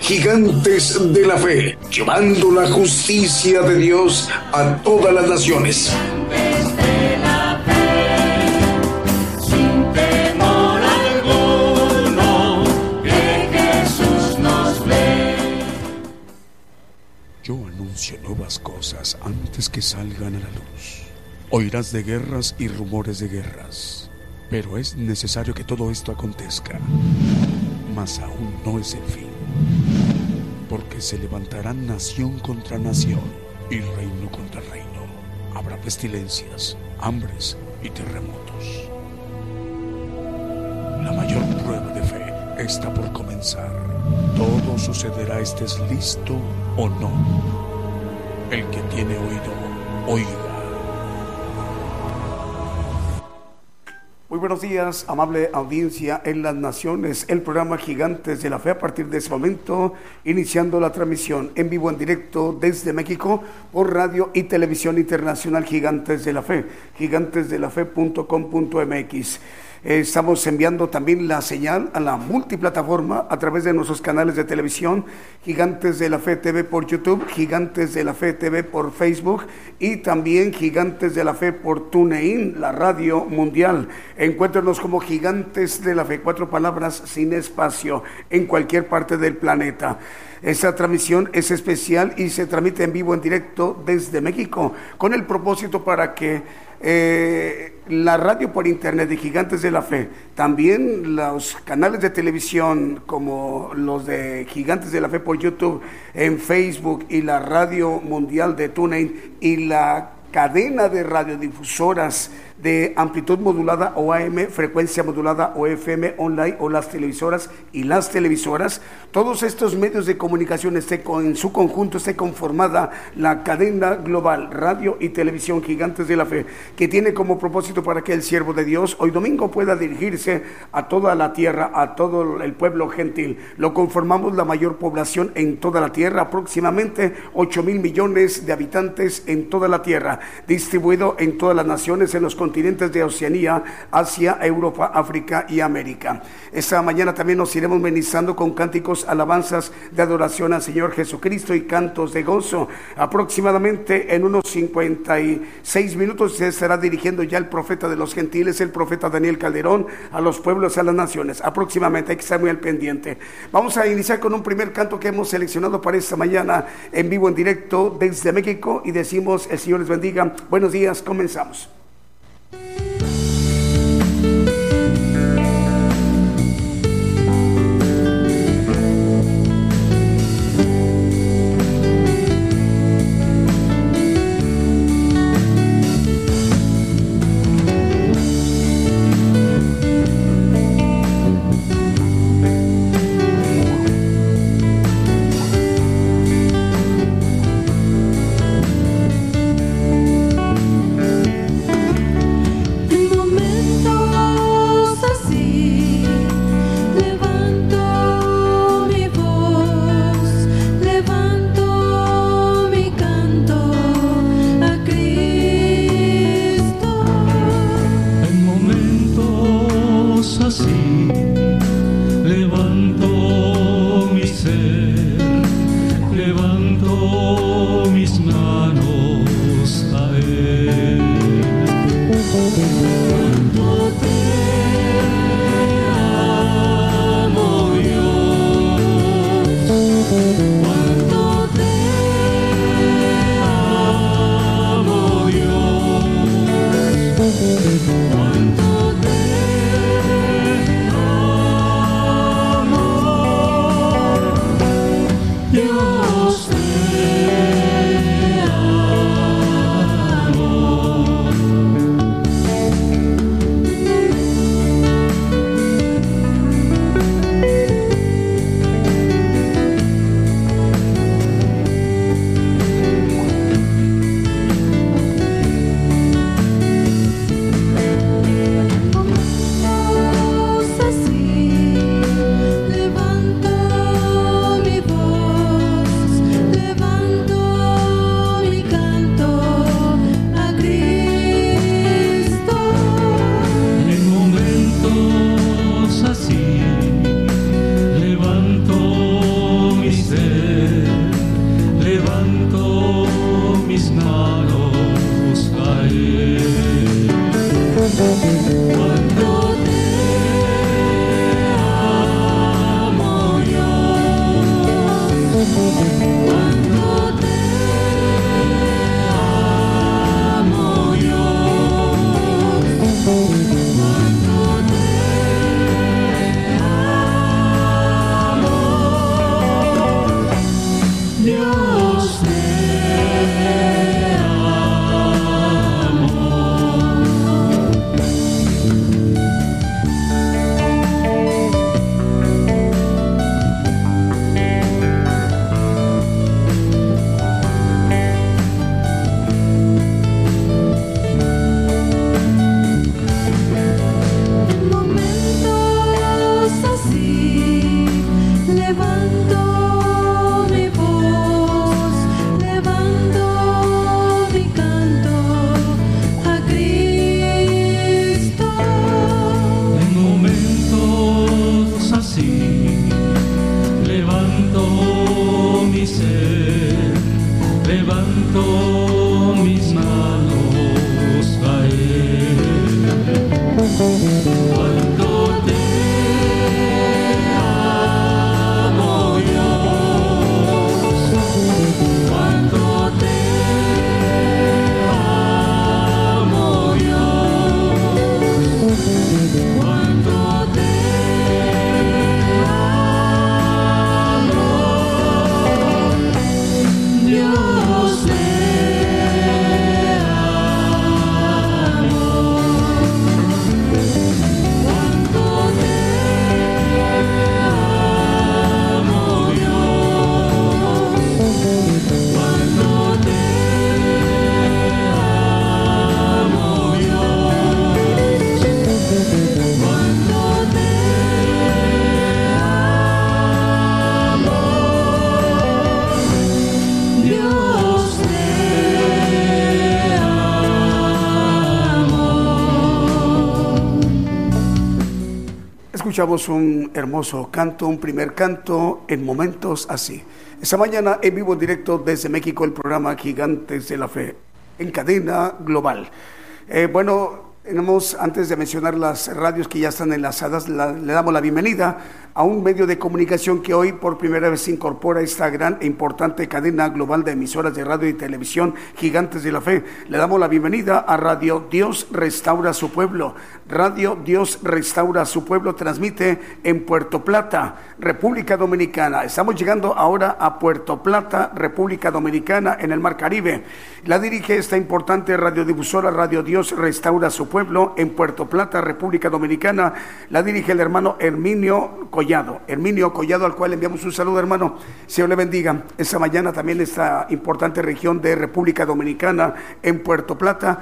Gigantes de la Fe, llevando la justicia de Dios a todas las naciones. nuevas cosas antes que salgan a la luz. Oirás de guerras y rumores de guerras, pero es necesario que todo esto acontezca. Mas aún no es el fin, porque se levantarán nación contra nación y reino contra reino. Habrá pestilencias, hambres y terremotos. La mayor prueba de fe está por comenzar. Todo sucederá estés listo o no. El que tiene oído, oiga. Muy buenos días, amable audiencia en las naciones, el programa Gigantes de la Fe a partir de ese momento, iniciando la transmisión en vivo en directo desde México por radio y televisión internacional Gigantes de la Fe, gigantesdelafe.com.mx. Estamos enviando también la señal a la multiplataforma a través de nuestros canales de televisión, Gigantes de la Fe TV por YouTube, Gigantes de la Fe TV por Facebook y también Gigantes de la Fe por TuneIn, la radio mundial. Encuéntranos como Gigantes de la Fe, cuatro palabras sin espacio, en cualquier parte del planeta. Esta transmisión es especial y se transmite en vivo, en directo desde México, con el propósito para que eh, la radio por internet de Gigantes de la Fe, también los canales de televisión como los de Gigantes de la Fe por YouTube, en Facebook y la radio mundial de TuneIn y la cadena de radiodifusoras de amplitud modulada o AM, frecuencia modulada o FM online o las televisoras y las televisoras. Todos estos medios de comunicación esté en su conjunto esté conformada la cadena global radio y televisión gigantes de la fe que tiene como propósito para que el siervo de Dios hoy domingo pueda dirigirse a toda la tierra, a todo el pueblo gentil. Lo conformamos la mayor población en toda la tierra, aproximadamente 8 mil millones de habitantes en toda la tierra, distribuido en todas las naciones en los continentes de Oceanía, Asia, Europa, África y América. Esta mañana también nos iremos ministrando con cánticos, alabanzas de adoración al Señor Jesucristo y cantos de gozo. Aproximadamente en unos 56 minutos se estará dirigiendo ya el profeta de los gentiles, el profeta Daniel Calderón, a los pueblos, a las naciones. Aproximadamente, hay que estar muy al pendiente. Vamos a iniciar con un primer canto que hemos seleccionado para esta mañana en vivo, en directo desde México y decimos, el Señor les bendiga. Buenos días, comenzamos. Mis Escuchamos un hermoso canto, un primer canto en momentos así. Esta mañana en vivo en directo desde México el programa Gigantes de la Fe en cadena global. Eh, bueno, tenemos, antes de mencionar las radios que ya están enlazadas, la- le damos la bienvenida a un medio de comunicación que hoy por primera vez se incorpora a esta gran e importante cadena global de emisoras de radio y televisión Gigantes de la Fe. Le damos la bienvenida a Radio Dios Restaura su Pueblo. Radio Dios Restaura su Pueblo transmite en Puerto Plata, República Dominicana. Estamos llegando ahora a Puerto Plata, República Dominicana, en el Mar Caribe. La dirige esta importante radiodifusora Radio Dios Restaura su Pueblo en Puerto Plata, República Dominicana. La dirige el hermano Herminio Collado. Herminio Collado, al cual enviamos un saludo, hermano. Señor le bendiga. Esta mañana también esta importante región de República Dominicana en Puerto Plata.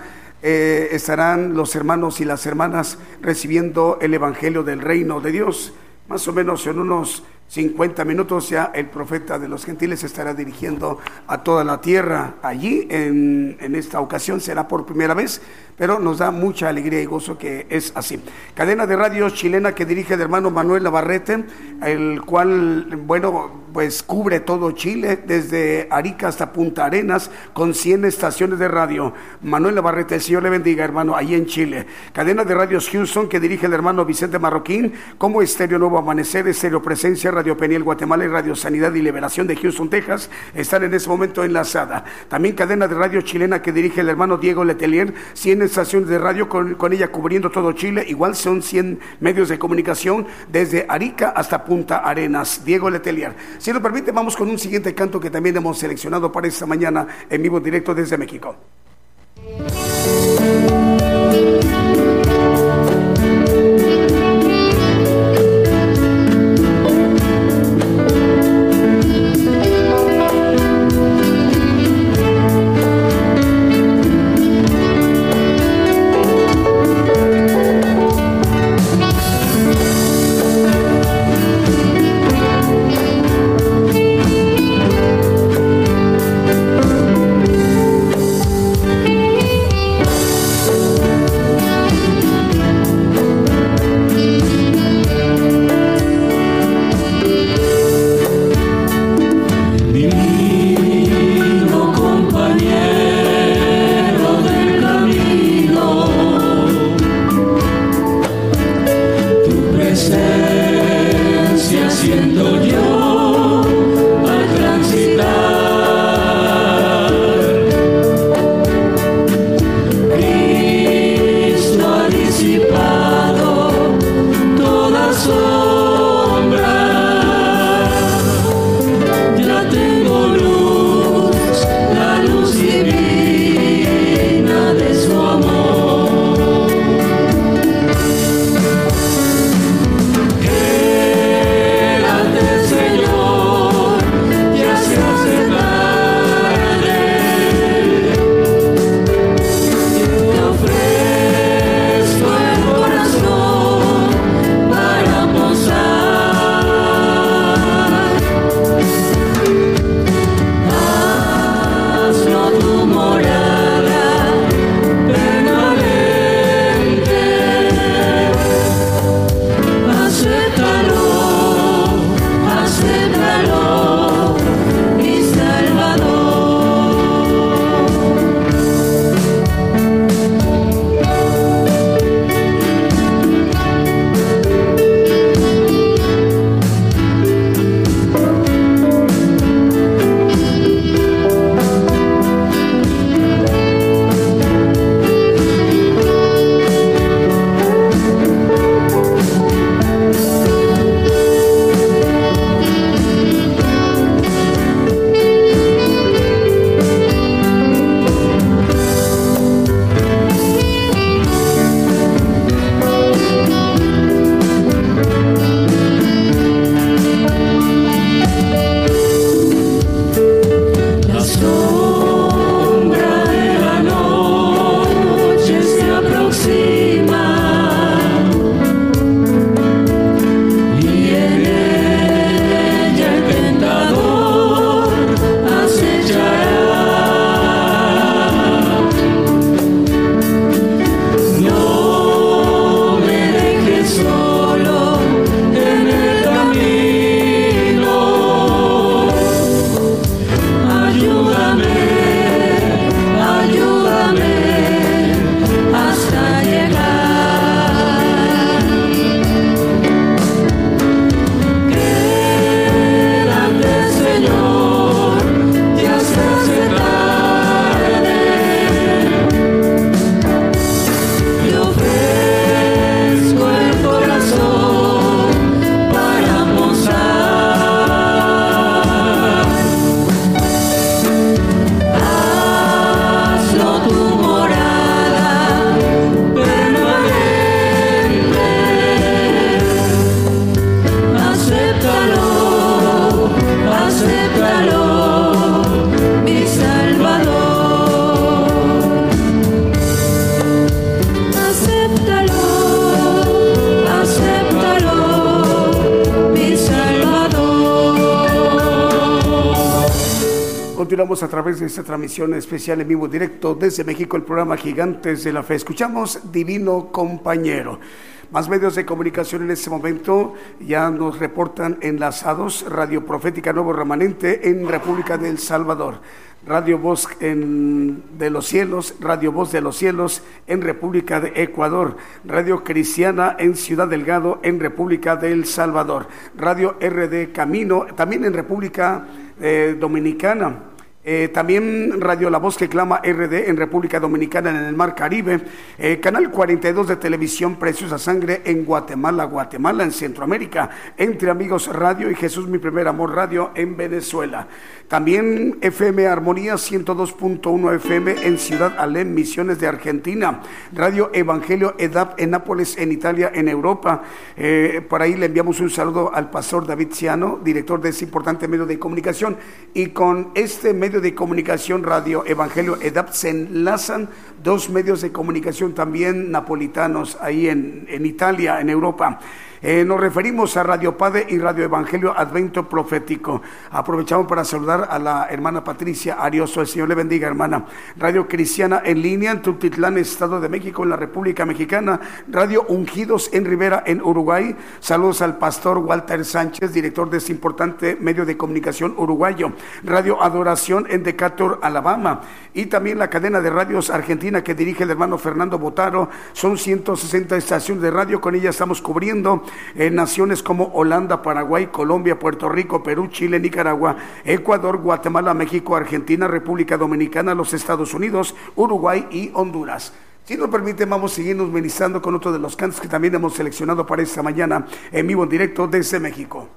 Eh, estarán los hermanos y las hermanas recibiendo el Evangelio del Reino de Dios. Más o menos en unos 50 minutos ya el profeta de los gentiles estará dirigiendo a toda la tierra. Allí, en, en esta ocasión, será por primera vez, pero nos da mucha alegría y gozo que es así. Cadena de radio chilena que dirige el hermano Manuel Navarrete, el cual, bueno, pues cubre todo Chile, desde Arica hasta Punta Arenas, con 100 estaciones de radio. Manuel Navarrete, el Señor le bendiga, hermano, ahí en Chile. Cadena de radios Houston que dirige el hermano Vicente Marroquín, como Estéreo Nuevo Amanecer, Estéreo Presencia, Radio Peniel Guatemala y Radio Sanidad y Liberación de Houston, Texas, están en ese momento enlazada. También cadena de radio chilena que dirige el hermano Diego Letelier, 100 estaciones de radio con, ella cubriendo todo Chile, igual son 100 medios de comunicación desde Arica hasta Punta Arenas. Diego Letelier. Si nos permite, vamos con un siguiente canto que también hemos seleccionado para esta mañana en vivo directo desde México. Través de esta transmisión especial en vivo directo desde México, el programa Gigantes de la Fe. Escuchamos Divino Compañero. Más medios de comunicación en este momento ya nos reportan enlazados Radio Profética Nuevo Remanente en República del Salvador. Radio Voz en, de los Cielos, Radio Voz de los Cielos en República de Ecuador, Radio Cristiana en Ciudad Delgado en República del Salvador, Radio RD Camino también en República eh, Dominicana. Eh, también Radio La Voz que clama RD en República Dominicana en el Mar Caribe. Eh, Canal 42 de televisión Preciosa Sangre en Guatemala, Guatemala en Centroamérica. Entre Amigos Radio y Jesús Mi Primer Amor Radio en Venezuela. También FM Armonía 102.1 FM en Ciudad Alem, Misiones de Argentina. Radio Evangelio EDAP en Nápoles, en Italia, en Europa. Eh, por ahí le enviamos un saludo al pastor David Ciano, director de ese importante medio de comunicación. Y con este medio de comunicación, Radio Evangelio EDAP, se enlazan dos medios de comunicación también napolitanos ahí en, en Italia, en Europa. Eh, nos referimos a Radio Padre y Radio Evangelio Advento Profético. Aprovechamos para saludar a la hermana Patricia Arioso. El Señor le bendiga, hermana. Radio Cristiana en línea en Tultitlán, Estado de México, en la República Mexicana. Radio Ungidos en Rivera, en Uruguay. Saludos al pastor Walter Sánchez, director de este importante medio de comunicación uruguayo. Radio Adoración en Decatur, Alabama. Y también la cadena de radios argentina que dirige el hermano Fernando Botaro. Son 160 estaciones de radio. Con ella estamos cubriendo en naciones como Holanda, Paraguay, Colombia, Puerto Rico, Perú, Chile, Nicaragua, Ecuador, Guatemala, México, Argentina, República Dominicana, los Estados Unidos, Uruguay y Honduras. Si nos permite, vamos a seguirnos ministrando con otro de los cantos que también hemos seleccionado para esta mañana en vivo en directo desde México.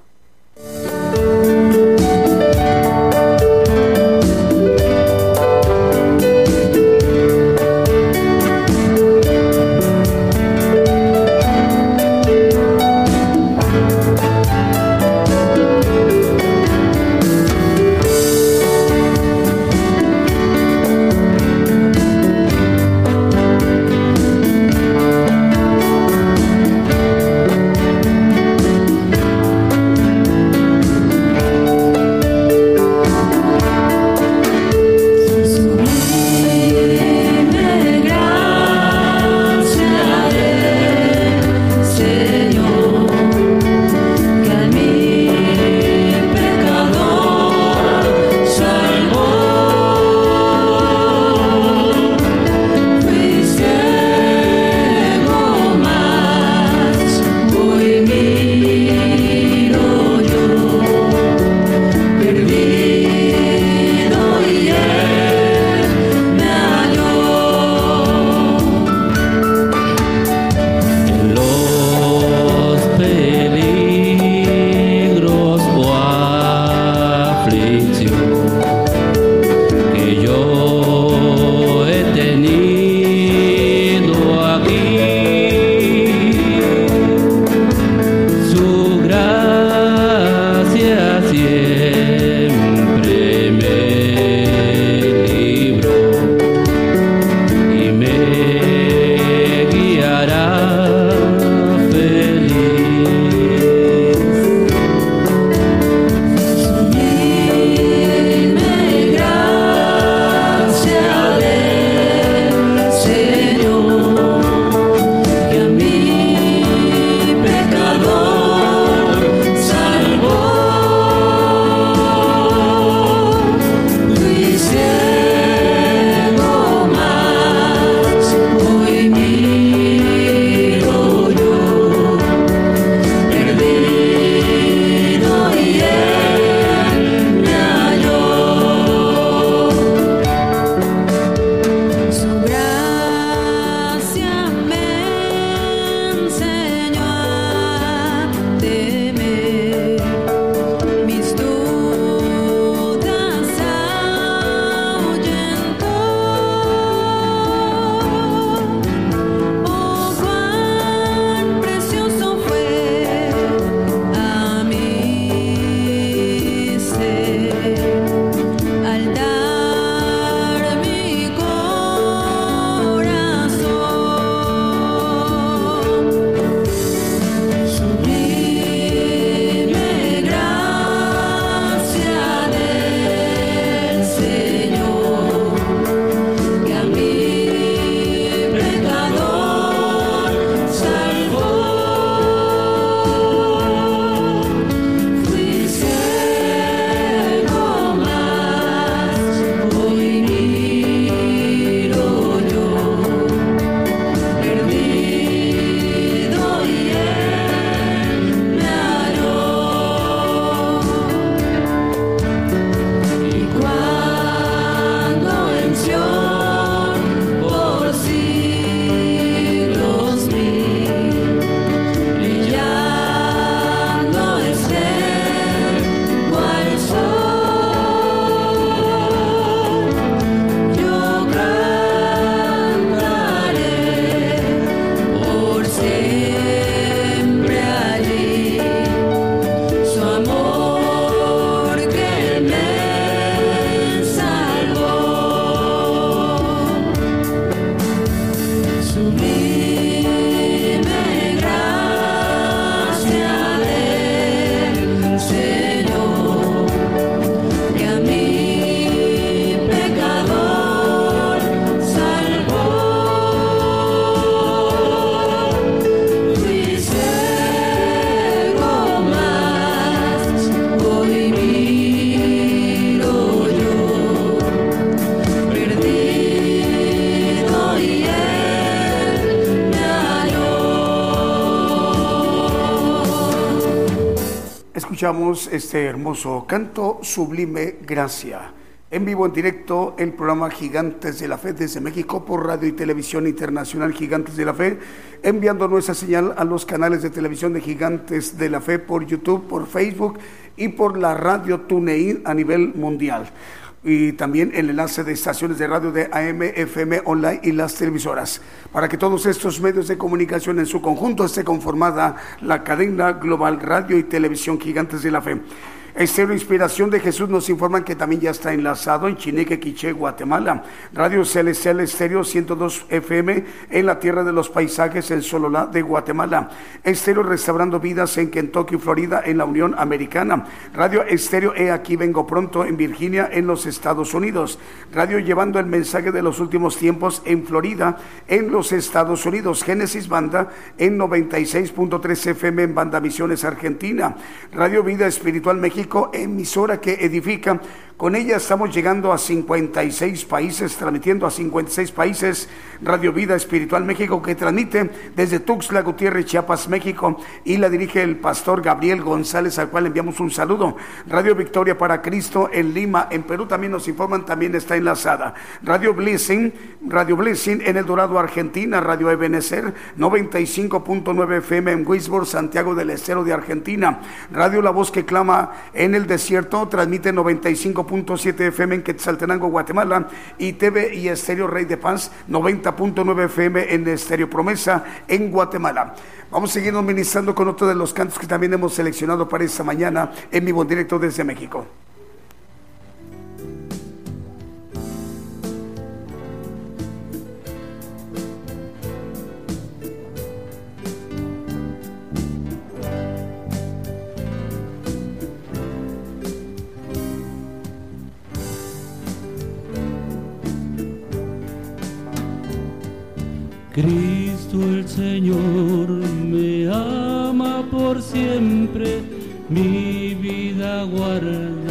Escuchamos este hermoso canto sublime gracia. En vivo, en directo, el programa Gigantes de la Fe desde México por Radio y Televisión Internacional Gigantes de la Fe, enviando nuestra señal a los canales de televisión de Gigantes de la Fe por YouTube, por Facebook y por la radio TuneIn a nivel mundial. Y también el enlace de estaciones de radio de AM, FM, online y las televisoras. Para que todos estos medios de comunicación en su conjunto esté conformada la cadena global Radio y Televisión Gigantes de la Fe. Estero Inspiración de Jesús nos informan que también ya está enlazado en Chineque, Quiché, Guatemala. Radio Celestial Estéreo 102 FM en la Tierra de los Paisajes en Sololá de Guatemala. Estéreo Restaurando Vidas en Kentucky, Florida en la Unión Americana. Radio Estéreo E Aquí Vengo Pronto en Virginia en los Estados Unidos. Radio Llevando el Mensaje de los Últimos Tiempos en Florida en los Estados Unidos. Génesis Banda en 96.3 FM en Banda Misiones Argentina. Radio Vida Espiritual México emisora que edifica. Con ella estamos llegando a 56 países, transmitiendo a 56 países Radio Vida Espiritual México, que transmite desde Tuxtla Gutiérrez, Chiapas, México, y la dirige el pastor Gabriel González, al cual enviamos un saludo. Radio Victoria para Cristo en Lima, en Perú también nos informan, también está enlazada. Radio Blessing, Radio Blessing en El Dorado, Argentina, Radio Ebenecer, 95.9 FM en Wisborne, Santiago del Estero de Argentina. Radio La Voz que Clama en el Desierto, transmite 95.7 FM en Quetzaltenango, Guatemala, y TV y Estéreo Rey de Paz, 90.9 FM en Estéreo Promesa en Guatemala. Vamos a seguirnos ministrando con otro de los cantos que también hemos seleccionado para esta mañana en vivo en directo desde México. Cristo el Señor me ama por siempre, mi vida guarda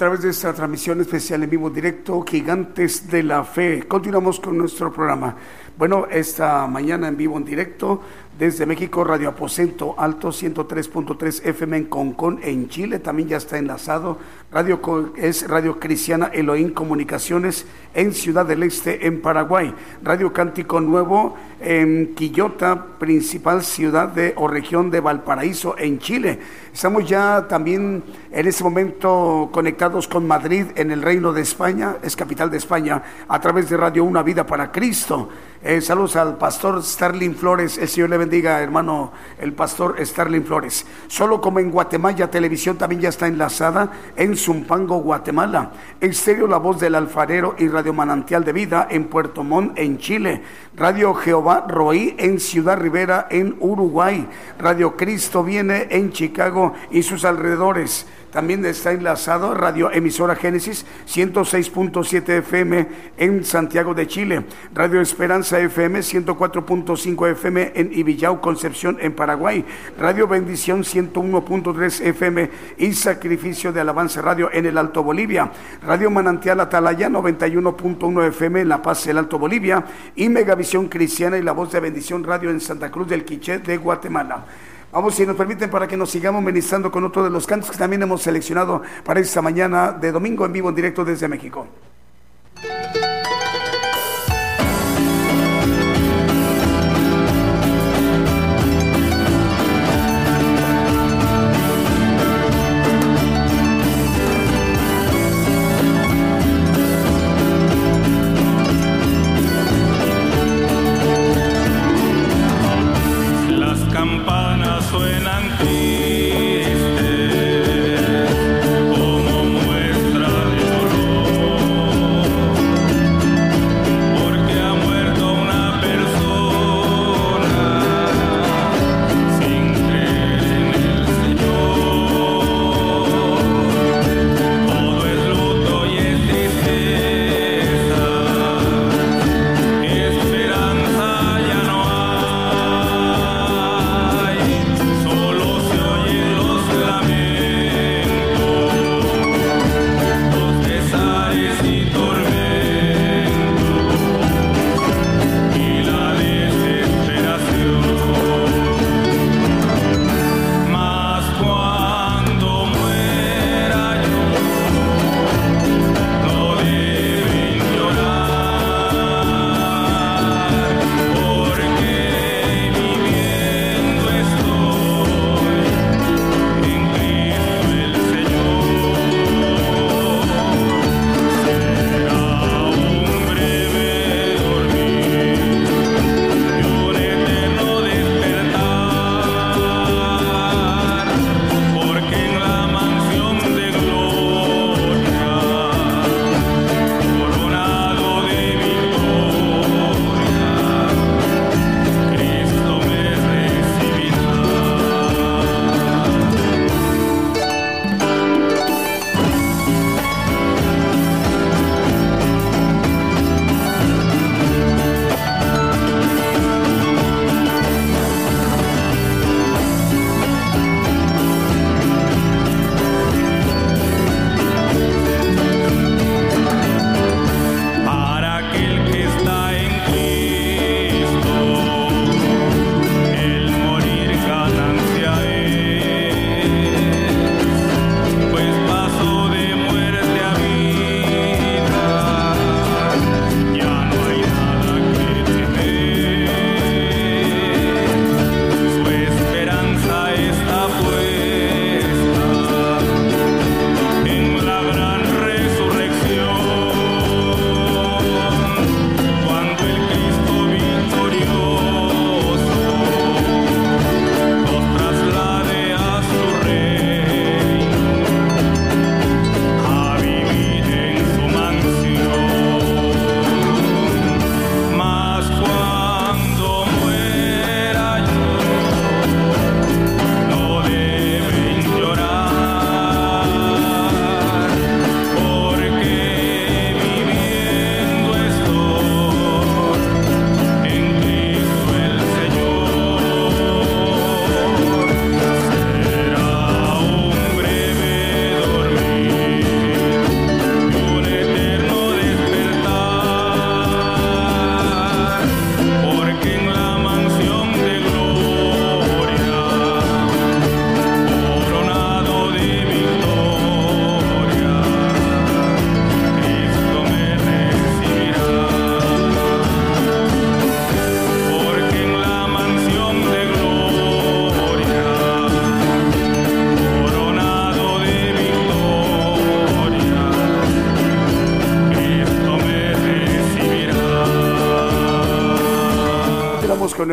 través de esta transmisión especial en vivo directo, Gigantes de la Fe. Continuamos con nuestro programa. Bueno, esta mañana en vivo en directo desde México, Radio Aposento Alto 103.3 FM en Concón, en Chile, también ya está enlazado. Radio es Radio Cristiana Elohim Comunicaciones en Ciudad del Este, en Paraguay. Radio Cántico Nuevo en Quillota, principal ciudad de o región de Valparaíso, en Chile. Estamos ya también en este momento conectados con Madrid, en el Reino de España, es capital de España, a través de Radio Una Vida para Cristo. Eh, saludos al pastor Starling Flores, el Señor le bendiga, hermano, el pastor Starling Flores. Solo como en Guatemala, televisión también ya está enlazada en Zumpango, Guatemala. Estéreo La Voz del Alfarero y Radio Manantial de Vida en Puerto Montt, en Chile. Radio Jehová Roí en Ciudad Rivera, en Uruguay. Radio Cristo viene en Chicago y sus alrededores. También está enlazado Radio Emisora Génesis 106.7 FM en Santiago de Chile, Radio Esperanza FM 104.5 FM en Ibillau, Concepción, en Paraguay, Radio Bendición 101.3 FM y Sacrificio de Alabanza Radio en el Alto Bolivia, Radio Manantial Atalaya 91.1 FM en La Paz, el Alto Bolivia y Megavisión Cristiana y La Voz de Bendición Radio en Santa Cruz del Quiché de Guatemala. Vamos, si nos permiten, para que nos sigamos ministrando con otro de los cantos que también hemos seleccionado para esta mañana de domingo en vivo en directo desde México.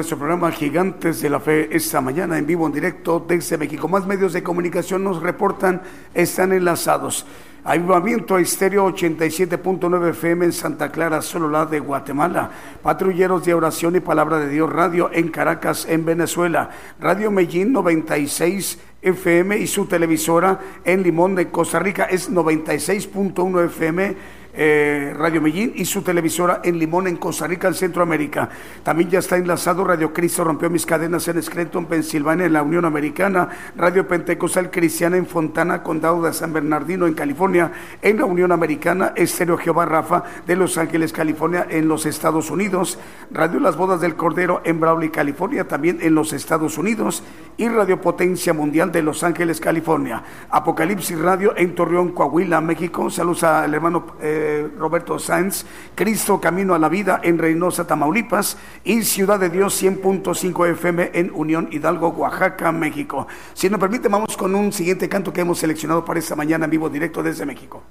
Nuestro programa Gigantes de la Fe esta mañana en vivo, en directo desde México. Más medios de comunicación nos reportan, están enlazados. Avivamiento Estéreo 87.9 FM en Santa Clara, Sololá de Guatemala. Patrulleros de Oración y Palabra de Dios Radio en Caracas, en Venezuela. Radio Medellín 96 FM y su televisora en Limón de Costa Rica es 96.1 FM eh, Radio Medellín y su televisora en Limón, en Costa Rica, en Centroamérica. También ya está enlazado Radio Cristo Rompió Mis Cadenas en Scranton, Pensilvania, en la Unión Americana. Radio Pentecostal Cristiana en Fontana, Condado de San Bernardino, en California, en la Unión Americana. Estéreo Jehová Rafa de Los Ángeles, California, en los Estados Unidos. Radio Las Bodas del Cordero en Brawley, California, también en los Estados Unidos. Y Radio Potencia Mundial de Los Ángeles, California. Apocalipsis Radio en Torreón, Coahuila, México. Saludos al hermano. Eh, Roberto Sáenz, Cristo Camino a la Vida en Reynosa, Tamaulipas y Ciudad de Dios 100.5 FM en Unión Hidalgo, Oaxaca, México. Si nos permite, vamos con un siguiente canto que hemos seleccionado para esta mañana en vivo directo desde México.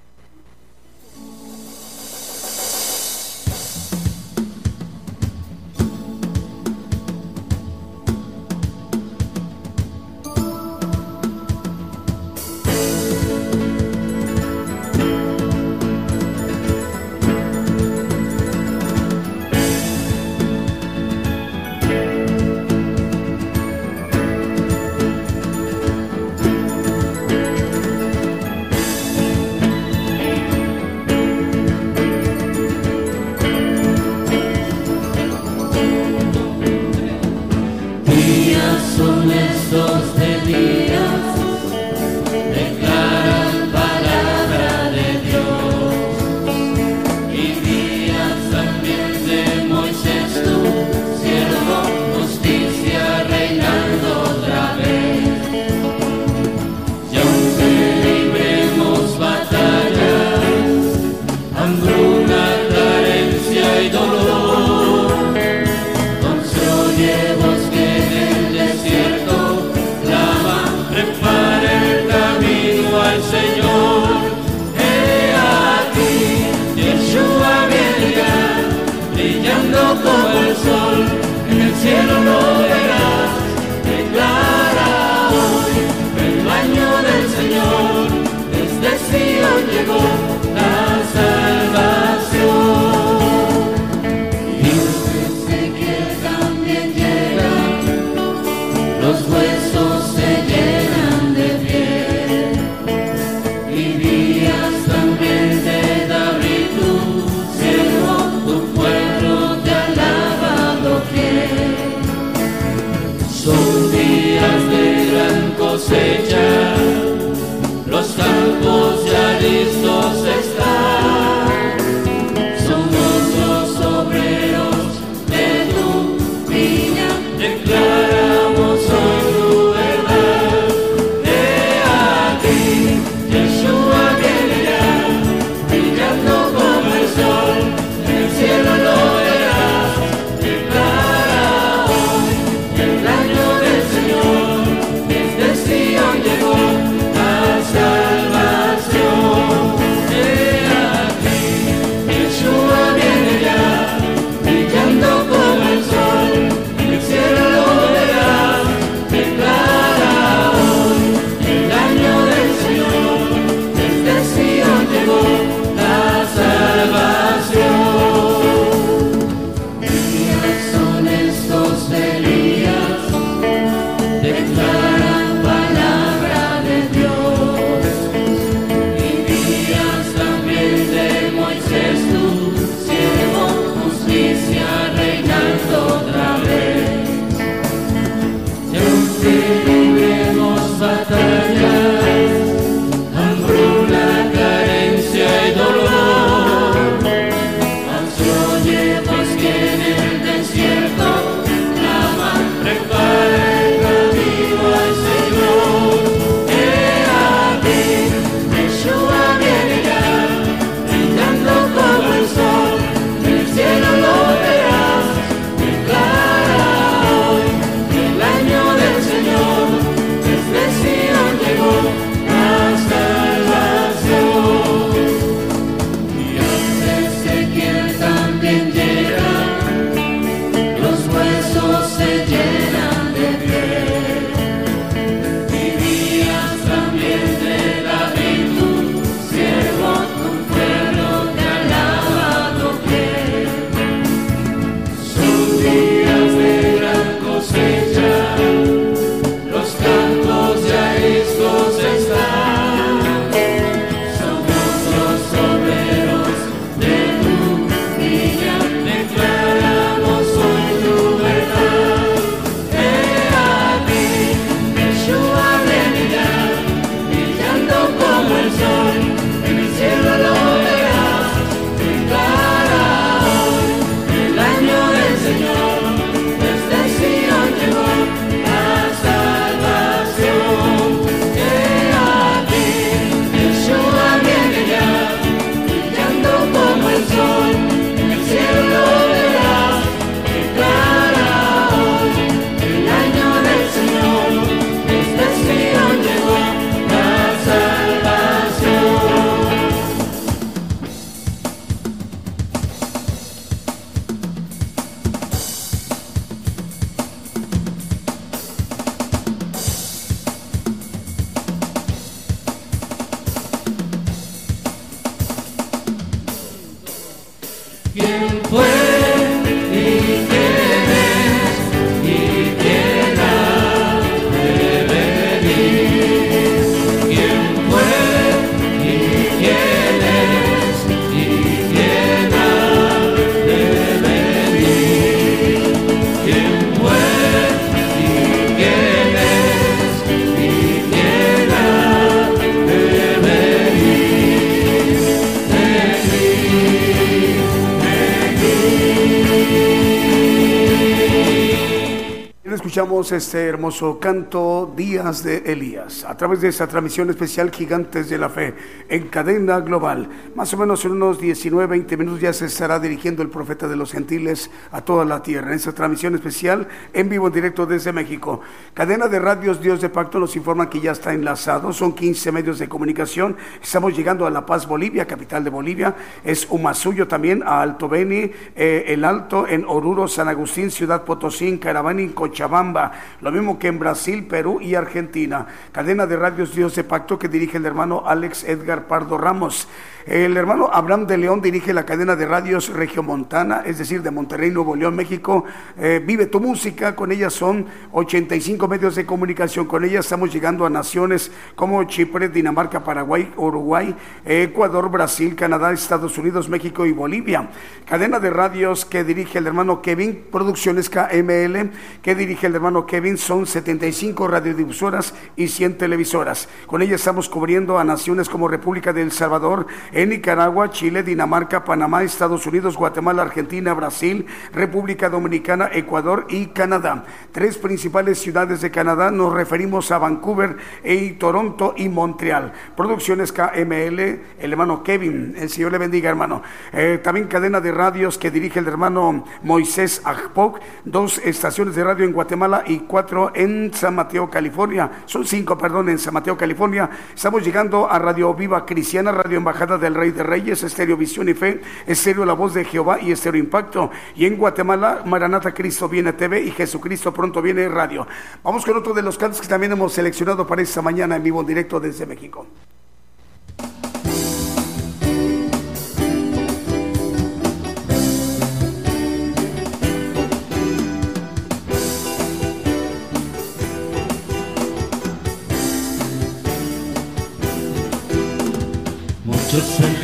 Este hermoso canto Días de Elías a través de esta transmisión especial Gigantes de la Fe en cadena global. Más o menos en unos 19, 20 minutos ya se estará dirigiendo el profeta de los gentiles a toda la tierra. En esta transmisión especial en vivo en directo desde México. Cadena de radios Dios de Pacto nos informa que ya está enlazado. Son 15 medios de comunicación. Estamos llegando a La Paz, Bolivia, capital de Bolivia. Es Humasuyo también, a Alto Beni, eh, El Alto, en Oruro, San Agustín, Ciudad Potosí, en Caravana, en Cochabamba. Lo mismo que en Brasil, Perú y Argentina. Cadena de radios Dios de Pacto que dirige el hermano Alex Edgar Pardo Ramos. El hermano Abraham de León dirige la cadena de radios Regiomontana, es decir, de Monterrey, Nuevo León, México. Eh, vive tu música, con ellas son 85 medios de comunicación. Con ellas estamos llegando a naciones como Chipre, Dinamarca, Paraguay, Uruguay, Ecuador, Brasil, Canadá, Estados Unidos, México y Bolivia. Cadena de radios que dirige el hermano Kevin, Producciones KML, que dirige el hermano Kevin, son 75 radiodifusoras y 100 televisoras. Con ellas estamos cubriendo a naciones como República del Salvador, en Nicaragua, Chile, Dinamarca, Panamá, Estados Unidos, Guatemala, Argentina, Brasil, República Dominicana, Ecuador y Canadá. Tres principales ciudades de Canadá nos referimos a Vancouver, y Toronto y Montreal. Producciones KML, el hermano Kevin, el Señor le bendiga, hermano. Eh, también cadena de radios que dirige el hermano Moisés Agpoc, dos estaciones de radio en Guatemala y cuatro en San Mateo, California. Son cinco, perdón, en San Mateo, California. Estamos llegando a Radio Viva Cristiana, Radio Embajada del Rey de Reyes, Estéreo Visión y Fe, Estéreo La Voz de Jehová y Estéreo Impacto. Y en Guatemala, Maranata Cristo Viene TV y Jesucristo Pronto Viene Radio. Vamos con otro de los cantos que también hemos seleccionado para esta mañana en vivo en directo desde México.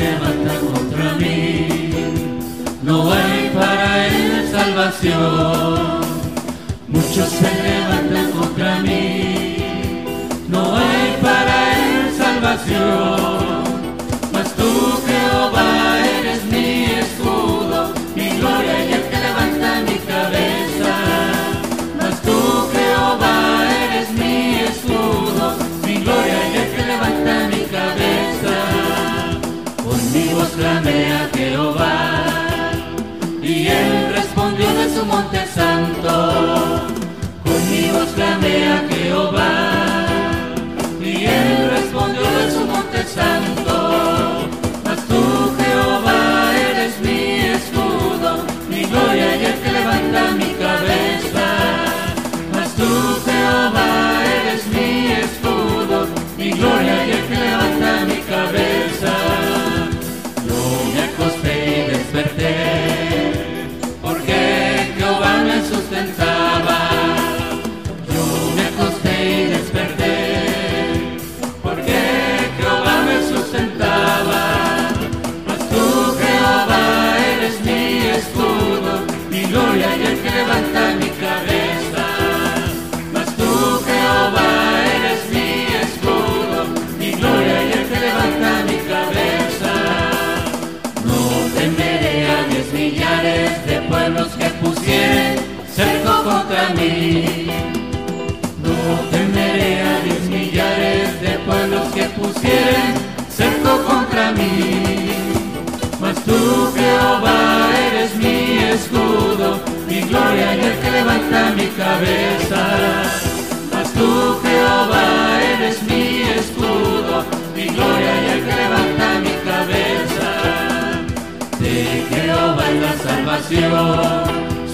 Levantan contra mí, no hay para él salvación. Muchos se levantan contra mí, no hay para él salvación. Con mi voz clamé a Jehová, y él respondió de su monte santo. Con mi voz clamé a Jehová, y él respondió de su monte santo. Escudo, mi gloria y el que levanta mi cabeza. Mas tú, Jehová, eres mi escudo, mi gloria y el que levanta mi cabeza. De Jehová es la salvación,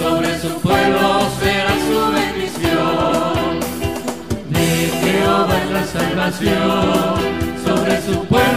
sobre su pueblo será su bendición. De Jehová es la salvación, sobre su pueblo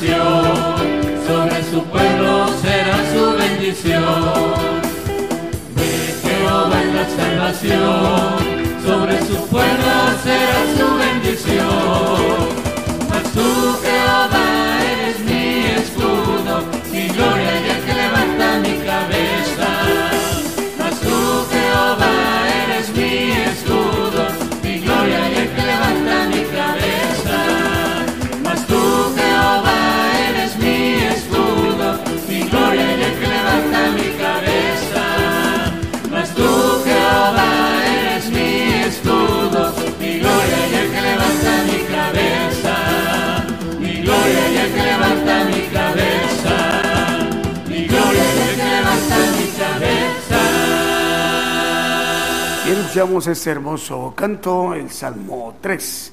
sobre su pueblo será su bendición. De Jehová es la salvación, sobre su pueblo será su bendición. Escuchamos este hermoso canto, el Salmo 3.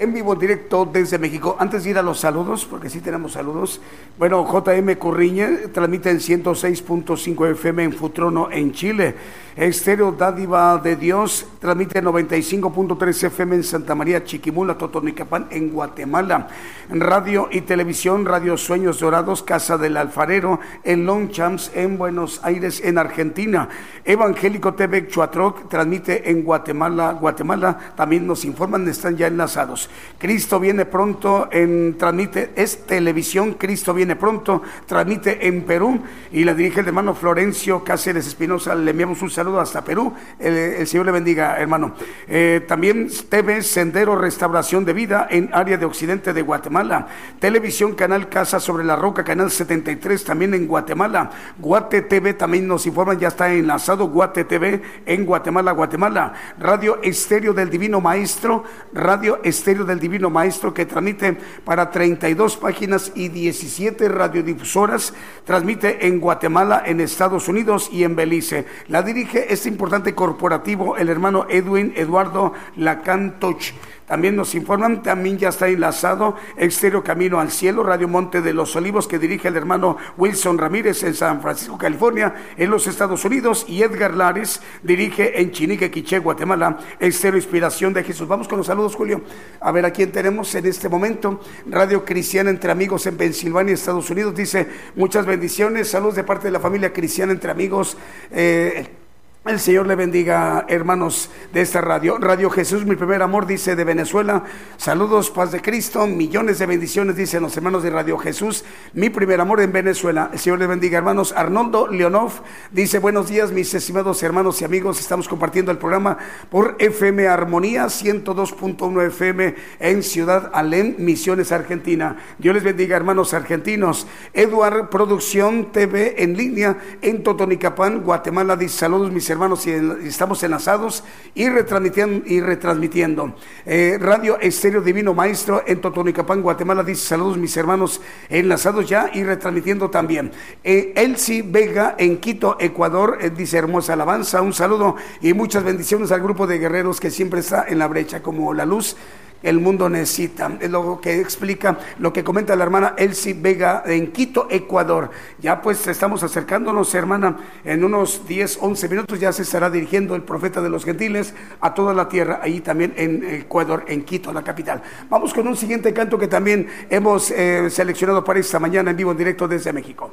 En vivo, en directo desde México. Antes de ir a los saludos, porque sí tenemos saludos. Bueno, JM Curriña transmite en 106.5 FM en Futrono, en Chile. Estéreo Dádiva de Dios transmite 95.3 FM en Santa María, Chiquimula, Totonicapán, en Guatemala. Radio y televisión, Radio Sueños Dorados, Casa del Alfarero, en Longchamps, en Buenos Aires, en Argentina. Evangélico TV Chuatroc transmite en Guatemala, Guatemala. También nos informan, están ya enlazados. Cristo viene pronto en transmite, es televisión, Cristo viene pronto, transmite en Perú y la dirige el hermano Florencio Cáceres Espinosa. Le enviamos un saludo hasta Perú. El, el Señor le bendiga, hermano. Eh, también TV Sendero Restauración de Vida en área de Occidente de Guatemala. Televisión Canal Casa sobre la Roca, Canal 73 también en Guatemala. Guate TV también nos informan, ya está enlazado Guate TV en Guatemala, Guatemala. Radio Estéreo del Divino Maestro, Radio Estéreo del Divino Maestro que transmite para 32 páginas y 17 radiodifusoras. Transmite en Guatemala, en Estados Unidos y en Belice. La dirige este importante corporativo el hermano Edwin Eduardo Lacantoch. También nos informan, también ya está enlazado Exterior Camino al Cielo, Radio Monte de los Olivos, que dirige el hermano Wilson Ramírez en San Francisco, California, en los Estados Unidos, y Edgar Lares dirige en Chinique, Quiché, Guatemala, Exterior Inspiración de Jesús. Vamos con los saludos, Julio. A ver a quién tenemos en este momento. Radio Cristiana entre Amigos en Pensilvania, Estados Unidos, dice muchas bendiciones, saludos de parte de la familia Cristiana entre Amigos. Eh, el Señor le bendiga, hermanos de esta radio. Radio Jesús, mi primer amor, dice de Venezuela. Saludos, paz de Cristo, millones de bendiciones, dicen los hermanos de Radio Jesús, mi primer amor en Venezuela. El Señor le bendiga, hermanos. Arnoldo Leonov dice, buenos días, mis estimados hermanos y amigos. Estamos compartiendo el programa por FM Armonía 102.1 FM en Ciudad Alén, Misiones, Argentina. Dios les bendiga, hermanos argentinos. Eduard Producción TV en línea en Totonicapán, Guatemala. Dice, saludos, mis hermanos, y estamos enlazados y retransmitiendo. Y retransmitiendo. Eh, Radio Estéreo Divino Maestro en Totonicapán, Guatemala, dice saludos mis hermanos enlazados ya y retransmitiendo también. Eh, Elsie Vega en Quito, Ecuador, eh, dice hermosa alabanza, un saludo y muchas bendiciones al grupo de guerreros que siempre está en la brecha como la luz el mundo necesita. Es lo que explica, lo que comenta la hermana Elsie Vega en Quito, Ecuador. Ya pues estamos acercándonos, hermana, en unos 10, 11 minutos ya se estará dirigiendo el profeta de los gentiles a toda la tierra, ahí también en Ecuador, en Quito, la capital. Vamos con un siguiente canto que también hemos eh, seleccionado para esta mañana en vivo, en directo desde México.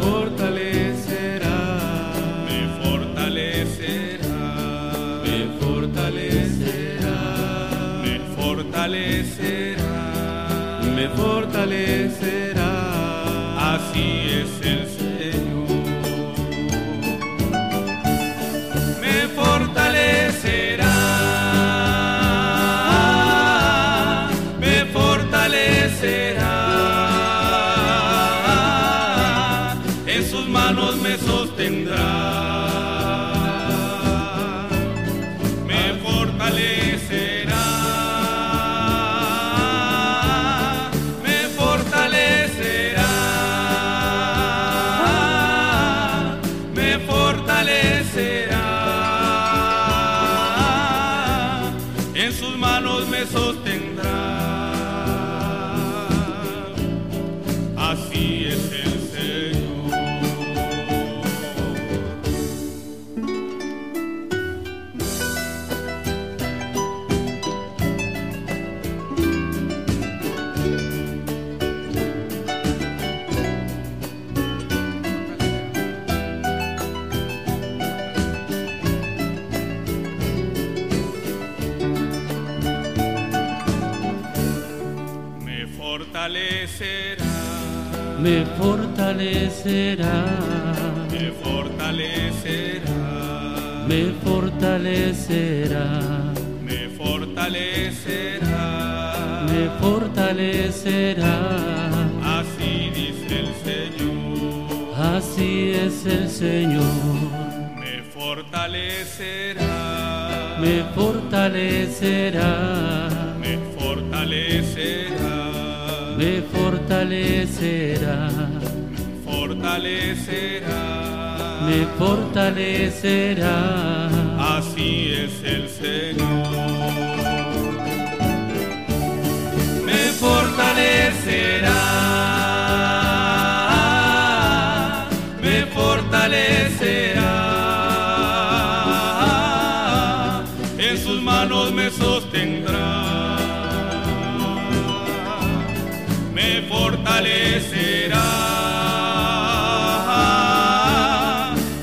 Me fortalecerá, me fortalecerá, me fortalecerá, me fortalecerá, me fortalecerá. me fortalecerá, me fortalecerá, me fortalecerá, me fortalecerá, me fortalecerá. Así dice el Señor, así es el Señor, me fortalecerá, me fortalecerá. fortalecerá, me fortalecerá. Así es el Señor. Me fortalecerá, me fortalecerá. Me fortalecerá,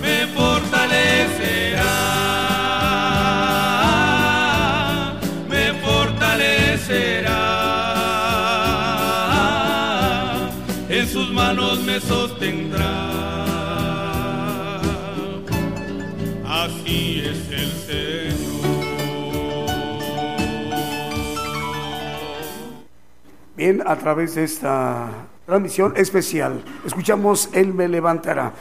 me fortalecerá, me fortalecerá, en sus manos me sostendrá. Así es el Señor. Bien, a través de esta transmisión especial. Escuchamos Él me levantará.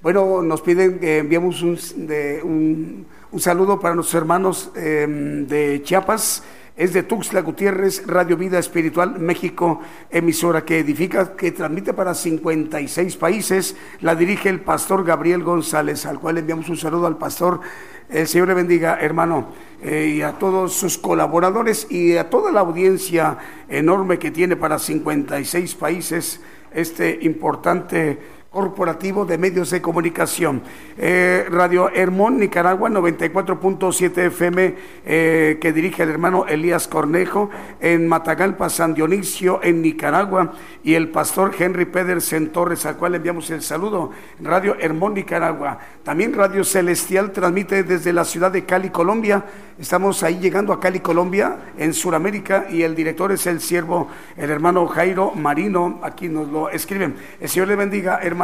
Bueno, nos piden que enviamos un, de- un- un saludo para nuestros hermanos eh, de Chiapas. Es de Tuxtla Gutiérrez, Radio Vida Espiritual México, emisora que edifica, que transmite para 56 países. La dirige el pastor Gabriel González, al cual enviamos un saludo al pastor. El Señor le bendiga, hermano, eh, y a todos sus colaboradores y a toda la audiencia enorme que tiene para 56 países este importante corporativo de medios de comunicación. Eh, Radio Hermón, Nicaragua, 94.7 FM, eh, que dirige el hermano Elías Cornejo, en Matagalpa, San Dionisio, en Nicaragua, y el pastor Henry Pedersen Torres, al cual enviamos el saludo. Radio Hermón, Nicaragua. También Radio Celestial transmite desde la ciudad de Cali, Colombia. Estamos ahí llegando a Cali, Colombia, en Sudamérica, y el director es el siervo, el hermano Jairo Marino, aquí nos lo escriben. El Señor le bendiga, hermano.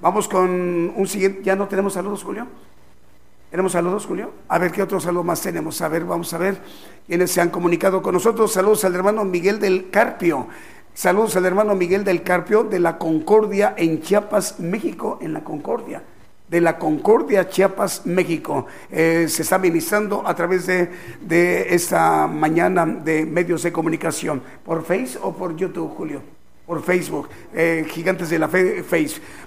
Vamos con un siguiente, ¿ya no tenemos saludos, Julio? ¿Tenemos saludos, Julio? A ver qué otro saludo más tenemos. A ver, vamos a ver quiénes se han comunicado con nosotros. Saludos al hermano Miguel del Carpio. Saludos al hermano Miguel del Carpio de la Concordia en Chiapas, México, en la Concordia. De la Concordia, Chiapas, México. Eh, se está ministrando a través de, de esta mañana de medios de comunicación. ¿Por Face o por YouTube, Julio? Por Facebook, eh, Gigantes de la Fe.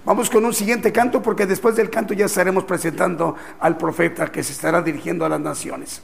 Vamos con un siguiente canto porque después del canto ya estaremos presentando al profeta que se estará dirigiendo a las naciones.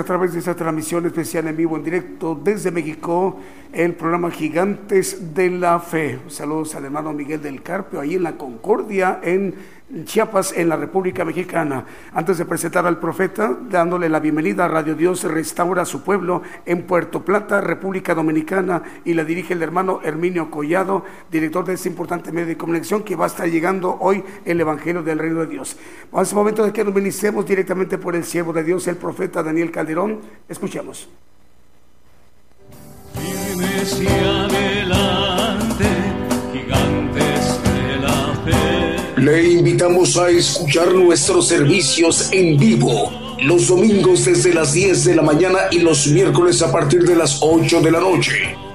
A través de esta transmisión especial en vivo, en directo desde México, el programa Gigantes de la Fe. Saludos al hermano Miguel del Carpio, ahí en la Concordia, en Chiapas, en la República Mexicana. Antes de presentar al profeta, dándole la bienvenida a Radio Dios Restaura a su pueblo en Puerto Plata, República Dominicana, y la dirige el hermano Herminio Collado, director de este importante medio de comunicación que va a estar llegando hoy el Evangelio del Reino de Dios. Es momento de que nos ministremos directamente por el siervo de Dios, el profeta Daniel Calderón. Escuchemos. Firmes y adelante, gigantes de la fe. Le invitamos a escuchar nuestros servicios en vivo los domingos desde las 10 de la mañana y los miércoles a partir de las 8 de la noche.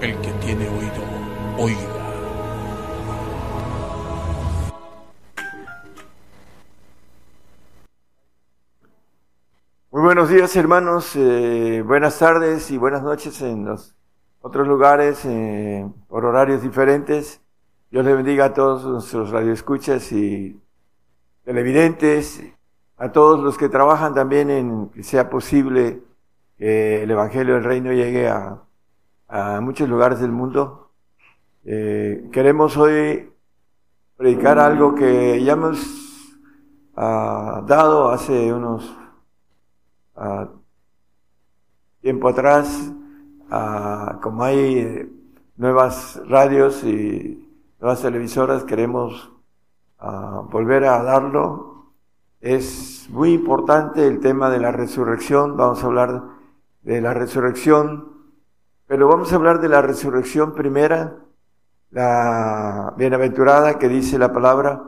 El que tiene oído, oiga. Muy buenos días hermanos, eh, buenas tardes y buenas noches en los otros lugares eh, por horarios diferentes. Dios le bendiga a todos nuestros radioescuchas y televidentes, a todos los que trabajan también en que sea posible que el Evangelio del Reino llegue a, a muchos lugares del mundo. Eh, queremos hoy predicar algo que ya hemos ah, dado hace unos ah, tiempo atrás, ah, como hay eh, nuevas radios y nuevas televisoras, queremos volver a darlo. Es muy importante el tema de la resurrección, vamos a hablar de la resurrección, pero vamos a hablar de la resurrección primera, la bienaventurada que dice la palabra,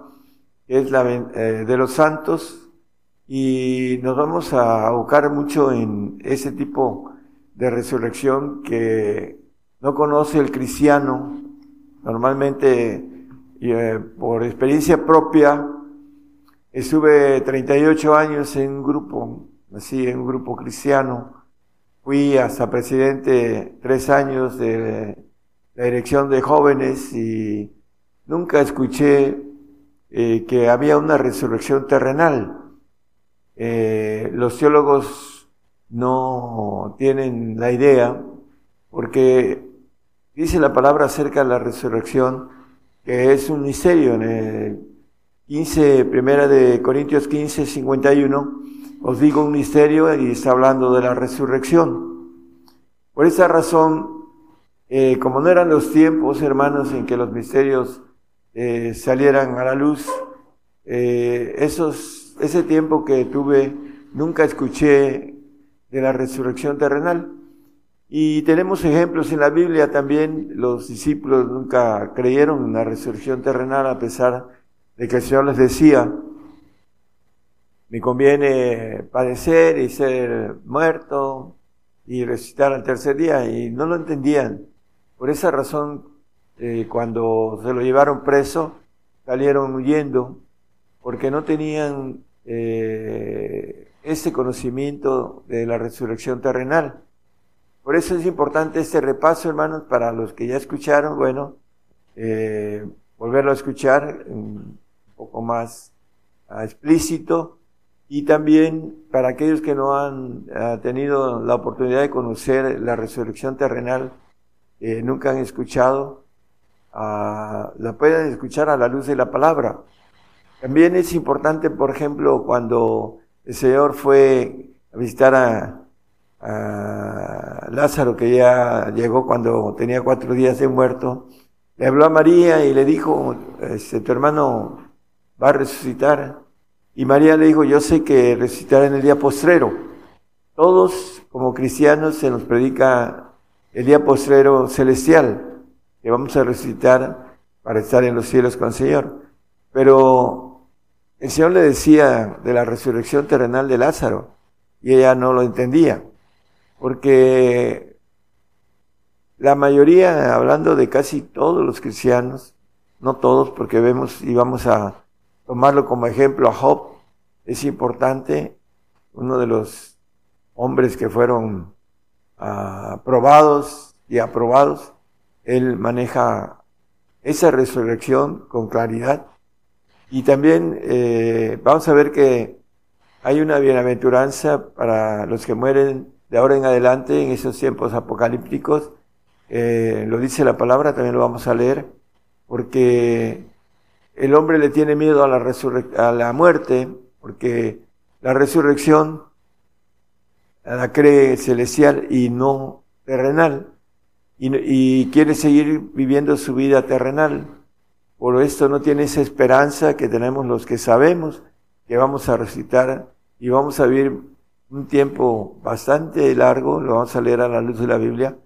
es la eh, de los santos, y nos vamos a abocar mucho en ese tipo de resurrección que no conoce el cristiano. Normalmente, eh, por experiencia propia, estuve 38 años en un grupo, así, en un grupo cristiano. Fui hasta presidente tres años de la dirección de jóvenes y nunca escuché eh, que había una resurrección terrenal. Eh, los teólogos no tienen la idea porque dice la palabra acerca de la resurrección que es un misterio en el 15, primera de Corintios 15, 51, os digo un misterio y está hablando de la resurrección. Por esa razón, eh, como no eran los tiempos, hermanos, en que los misterios eh, salieran a la luz, eh, esos, ese tiempo que tuve, nunca escuché de la resurrección terrenal. Y tenemos ejemplos en la Biblia también, los discípulos nunca creyeron en la resurrección terrenal a pesar de que el Señor les decía, me conviene padecer y ser muerto y resucitar al tercer día, y no lo entendían. Por esa razón, eh, cuando se lo llevaron preso, salieron huyendo, porque no tenían eh, ese conocimiento de la resurrección terrenal. Por eso es importante este repaso, hermanos, para los que ya escucharon, bueno, eh, volverlo a escuchar un poco más ah, explícito y también para aquellos que no han ah, tenido la oportunidad de conocer la resurrección terrenal, eh, nunca han escuchado, ah, la pueden escuchar a la luz de la palabra. También es importante, por ejemplo, cuando el Señor fue a visitar a, a Lázaro, que ya llegó cuando tenía cuatro días de muerto, le habló a María y le dijo, este, tu hermano va a resucitar. Y María le dijo, yo sé que resucitará en el día postrero. Todos como cristianos se nos predica el día postrero celestial, que vamos a resucitar para estar en los cielos con el Señor. Pero el Señor le decía de la resurrección terrenal de Lázaro y ella no lo entendía, porque la mayoría, hablando de casi todos los cristianos, no todos, porque vemos y vamos a tomarlo como ejemplo a Job, es importante, uno de los hombres que fueron aprobados y aprobados, él maneja esa resurrección con claridad. Y también eh, vamos a ver que hay una bienaventuranza para los que mueren de ahora en adelante en esos tiempos apocalípticos. Eh, lo dice la palabra, también lo vamos a leer, porque el hombre le tiene miedo a la, a la muerte, porque la resurrección la cree celestial y no terrenal, y, y quiere seguir viviendo su vida terrenal. Por esto no tiene esa esperanza que tenemos los que sabemos que vamos a recitar y vamos a vivir un tiempo bastante largo, lo vamos a leer a la luz de la Biblia,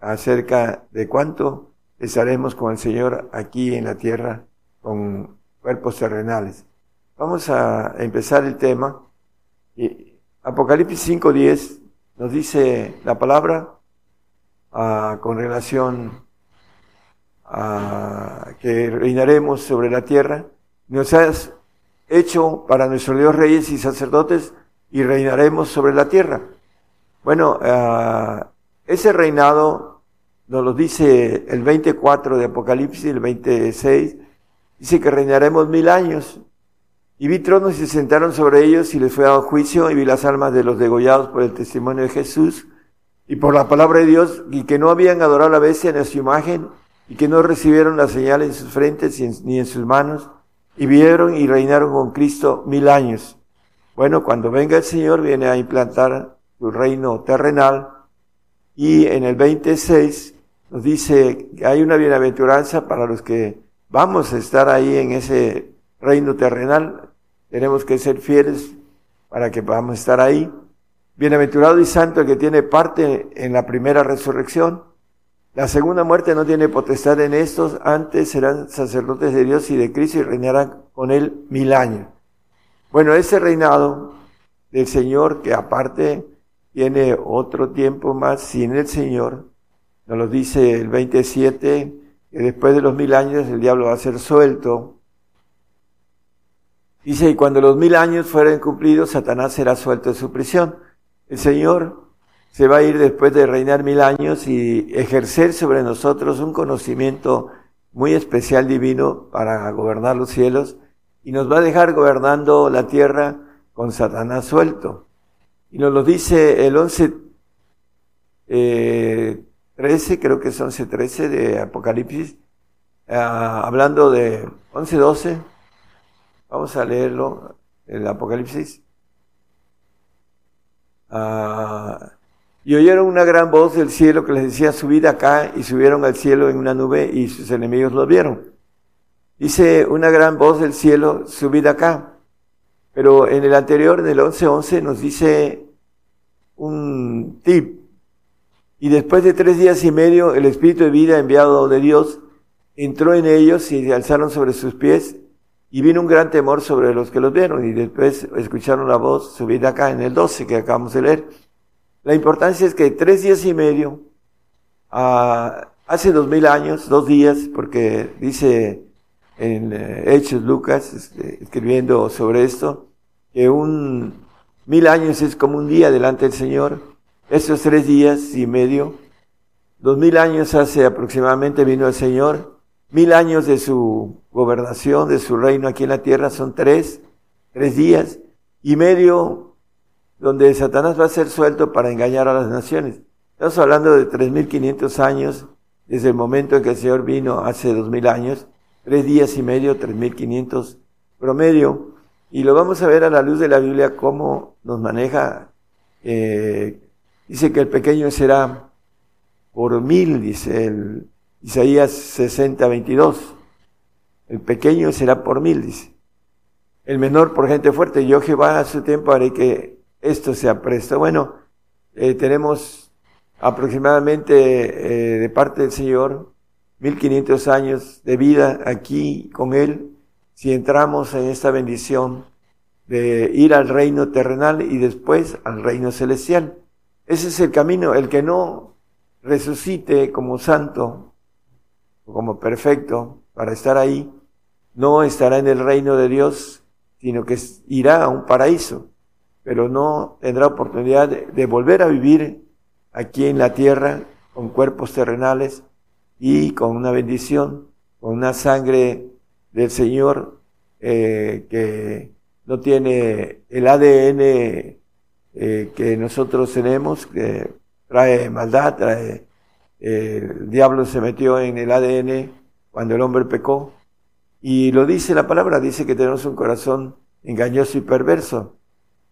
acerca de cuánto estaremos con el Señor aquí en la tierra con cuerpos terrenales. Vamos a empezar el tema. Apocalipsis 5.10 nos dice la palabra ah, con relación a que reinaremos sobre la tierra. Nos has hecho para nuestro Dios reyes y sacerdotes y reinaremos sobre la tierra. Bueno, ah, ese reinado nos lo dice el 24 de Apocalipsis, el 26, dice que reinaremos mil años. Y vi tronos y se sentaron sobre ellos y les fue dado juicio y vi las almas de los degollados por el testimonio de Jesús y por la palabra de Dios y que no habían adorado a la bestia ni a su imagen y que no recibieron la señal en sus frentes ni en sus manos y vieron y reinaron con Cristo mil años. Bueno, cuando venga el Señor viene a implantar su reino terrenal y en el 26 nos dice que hay una bienaventuranza para los que vamos a estar ahí en ese reino terrenal. Tenemos que ser fieles para que podamos estar ahí. Bienaventurado y santo el que tiene parte en la primera resurrección. La segunda muerte no tiene potestad en estos, antes serán sacerdotes de Dios y de Cristo y reinarán con él mil años. Bueno, ese reinado del Señor, que aparte tiene otro tiempo más sin el Señor, nos lo dice el 27, que después de los mil años el diablo va a ser suelto. Dice, y cuando los mil años fueren cumplidos, Satanás será suelto de su prisión. El Señor se va a ir después de reinar mil años y ejercer sobre nosotros un conocimiento muy especial divino para gobernar los cielos y nos va a dejar gobernando la tierra con Satanás suelto. Y nos lo dice el 11, eh, 13, creo que es 11, 13 de Apocalipsis, ah, hablando de 11, 12. Vamos a leerlo, el Apocalipsis. Ah, y oyeron una gran voz del cielo que les decía, subid acá, y subieron al cielo en una nube, y sus enemigos lo vieron. Dice una gran voz del cielo, subid acá. Pero en el anterior, en el 11.11, nos dice un tip. Y después de tres días y medio, el Espíritu de vida enviado de Dios entró en ellos y se alzaron sobre sus pies y vino un gran temor sobre los que los vieron y después escucharon la voz subida acá en el 12 que acabamos de leer. La importancia es que tres días y medio, ah, hace dos mil años, dos días, porque dice en eh, Hechos Lucas, este, escribiendo sobre esto, que un mil años es como un día delante del Señor. Estos tres días y medio, dos mil años hace aproximadamente vino el Señor. Mil años de su gobernación, de su reino aquí en la tierra son tres, tres días y medio donde Satanás va a ser suelto para engañar a las naciones. Estamos hablando de 3.500 años desde el momento en que el Señor vino hace 2.000 años, tres días y medio, 3.500 promedio, y lo vamos a ver a la luz de la Biblia cómo nos maneja eh, dice que el pequeño será por mil, dice el Isaías 60, 22. El pequeño será por mil, dice. El menor por gente fuerte. Yo Jehová a su tiempo haré que esto sea presto. Bueno, eh, tenemos aproximadamente eh, de parte del Señor 1500 años de vida aquí con Él. Si entramos en esta bendición de ir al reino terrenal y después al reino celestial. Ese es el camino. El que no resucite como santo, o como perfecto, para estar ahí, no estará en el reino de Dios, sino que irá a un paraíso, pero no tendrá oportunidad de, volver a vivir aquí en la tierra con cuerpos terrenales y con una bendición, con una sangre del Señor eh, que no tiene el ADN eh, que nosotros tenemos, que trae maldad, trae eh, el diablo se metió en el ADN cuando el hombre pecó. Y lo dice la palabra, dice que tenemos un corazón engañoso y perverso.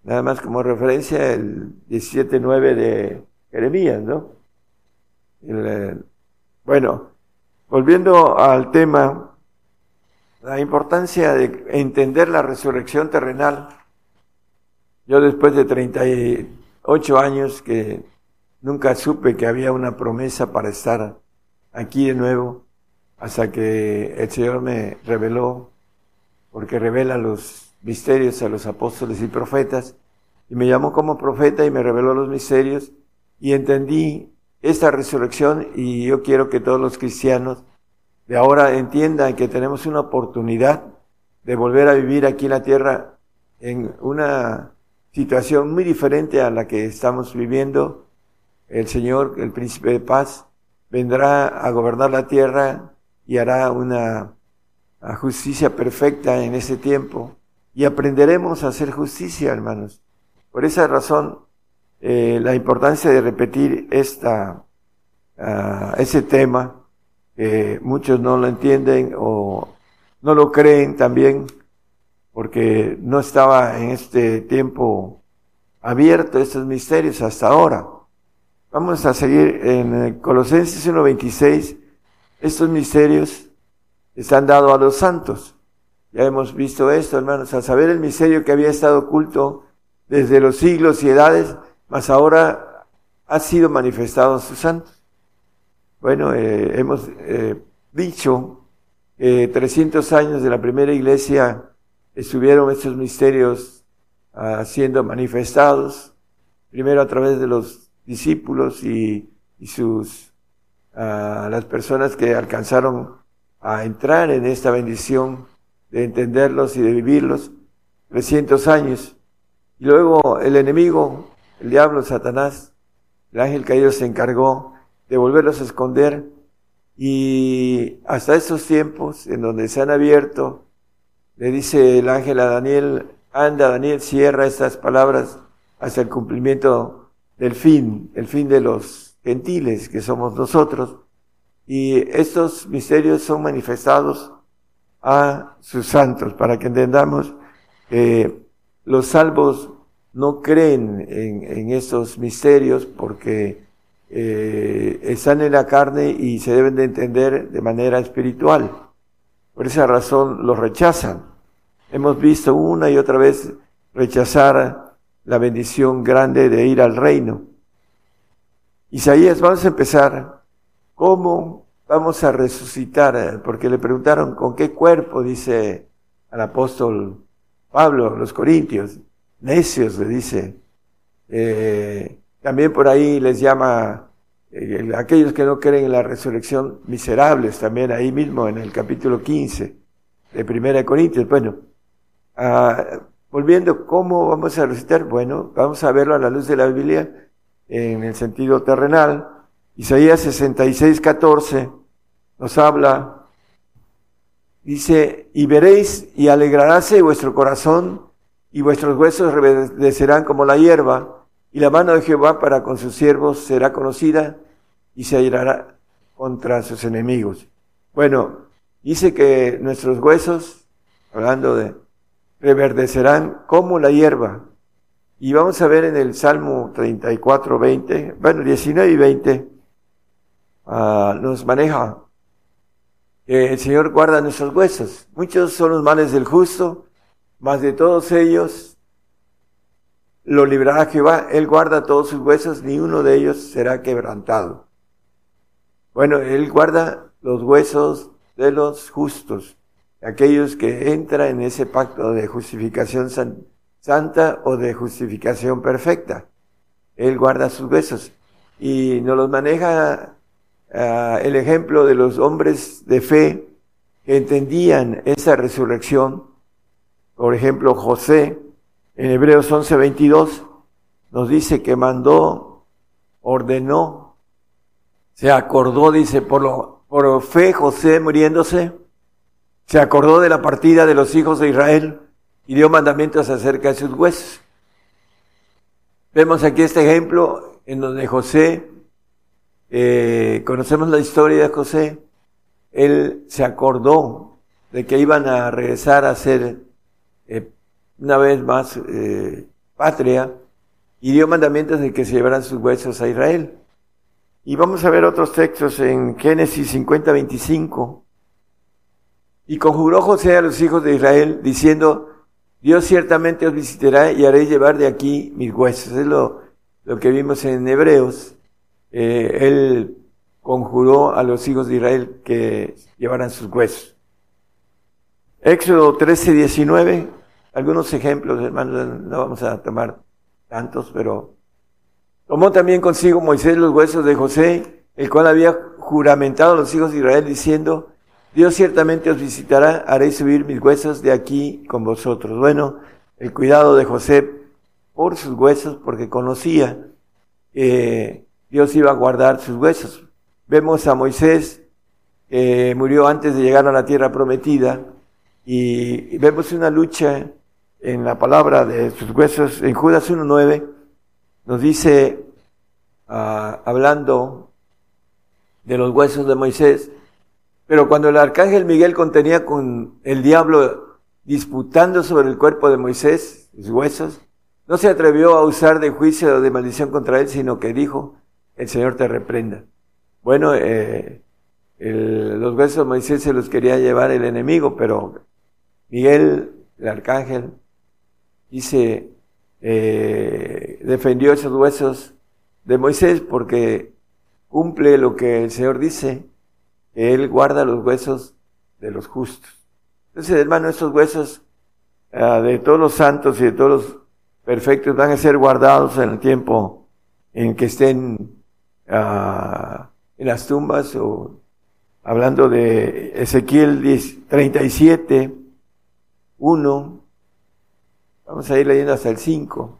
Nada más como referencia el 17.9 de Jeremías, ¿no? Eh, bueno, volviendo al tema, la importancia de entender la resurrección terrenal. Yo después de 38 años que nunca supe que había una promesa para estar aquí de nuevo, hasta que el Señor me reveló, porque revela los misterios a los apóstoles y profetas, y me llamó como profeta y me reveló los misterios, y entendí esta resurrección, y yo quiero que todos los cristianos de ahora entiendan que tenemos una oportunidad de volver a vivir aquí en la tierra en una situación muy diferente a la que estamos viviendo. El Señor, el príncipe de paz, vendrá a gobernar la tierra y hará una justicia perfecta en ese tiempo. Y aprenderemos a hacer justicia, hermanos. Por esa razón, eh, la importancia de repetir esta, uh, ese tema, muchos no lo entienden o no lo creen también, porque no estaba en este tiempo abierto estos misterios hasta ahora. Vamos a seguir en Colosenses 1.26. Estos misterios están dados a los santos. Ya hemos visto esto, hermanos, a saber el misterio que había estado oculto desde los siglos y edades, mas ahora ha sido manifestado a sus santos. Bueno, eh, hemos eh, dicho que 300 años de la primera iglesia estuvieron estos misterios uh, siendo manifestados, primero a través de los discípulos y, y sus, uh, las personas que alcanzaron a entrar en esta bendición de entenderlos y de vivirlos, 300 años. Y luego el enemigo, el diablo, Satanás, el ángel caído se encargó de volverlos a esconder y hasta estos tiempos en donde se han abierto, le dice el ángel a Daniel, anda Daniel, cierra estas palabras hasta el cumplimiento del fin, el fin de los gentiles que somos nosotros. Y estos misterios son manifestados a sus santos, para que entendamos que los salvos no creen en, en estos misterios porque eh, están en la carne y se deben de entender de manera espiritual. Por esa razón los rechazan. Hemos visto una y otra vez rechazar la bendición grande de ir al reino. Isaías, vamos a empezar. ¿Cómo vamos a resucitar? Porque le preguntaron con qué cuerpo, dice al apóstol Pablo, los corintios. Necios, le dice. Eh, también por ahí les llama eh, aquellos que no creen en la resurrección miserables, también ahí mismo en el capítulo 15 de Primera de Corintios. Bueno, ah, volviendo, ¿cómo vamos a resucitar? Bueno, vamos a verlo a la luz de la Biblia en el sentido terrenal. Isaías 66, 14 nos habla, dice, y veréis y alegraráse vuestro corazón y vuestros huesos reverdecerán como la hierba y la mano de Jehová para con sus siervos será conocida y se airará contra sus enemigos. Bueno, dice que nuestros huesos, hablando de, reverdecerán como la hierba. Y vamos a ver en el Salmo 34, 20, bueno, 19 y 20, ah, nos maneja el Señor guarda nuestros huesos. Muchos son los males del justo, mas de todos ellos lo librará Jehová. Él guarda todos sus huesos, ni uno de ellos será quebrantado. Bueno, Él guarda los huesos de los justos, aquellos que entran en ese pacto de justificación san- santa o de justificación perfecta. Él guarda sus huesos y nos los maneja ah, el ejemplo de los hombres de fe que entendían esa resurrección. Por ejemplo, José, en Hebreos 11:22, nos dice que mandó, ordenó, se acordó, dice, por, por fe José muriéndose, se acordó de la partida de los hijos de Israel y dio mandamientos acerca de sus huesos. Vemos aquí este ejemplo en donde José, eh, conocemos la historia de José, él se acordó de que iban a regresar a ser eh, una vez más eh, patria y dio mandamientos de que se llevaran sus huesos a Israel. Y vamos a ver otros textos en Génesis 50, 25. Y conjuró José a los hijos de Israel diciendo, Dios ciertamente os visitará y haré llevar de aquí mis huesos. Es lo, lo que vimos en Hebreos. Eh, él conjuró a los hijos de Israel que llevaran sus huesos. Éxodo 13, 19. Algunos ejemplos, hermanos, no vamos a tomar tantos, pero tomó también consigo Moisés los huesos de José, el cual había juramentado a los hijos de Israel diciendo, Dios ciertamente os visitará, haré subir mis huesos de aquí con vosotros. Bueno, el cuidado de José por sus huesos, porque conocía que Dios iba a guardar sus huesos. Vemos a Moisés, murió antes de llegar a la tierra prometida, y vemos una lucha en la palabra de sus huesos. En Judas 1.9 nos dice, ah, hablando de los huesos de Moisés, pero cuando el arcángel Miguel contenía con el diablo disputando sobre el cuerpo de Moisés, sus huesos, no se atrevió a usar de juicio o de maldición contra él, sino que dijo, el Señor te reprenda. Bueno, eh, el- los huesos de Moisés se los quería llevar el enemigo, pero Miguel, el arcángel, dice, eh, defendió esos huesos de Moisés porque cumple lo que el Señor dice, Él guarda los huesos de los justos. Entonces, hermano, esos huesos ah, de todos los santos y de todos los perfectos van a ser guardados en el tiempo en que estén ah, en las tumbas o hablando de Ezequiel 10, 37, 1, vamos a ir leyendo hasta el 5.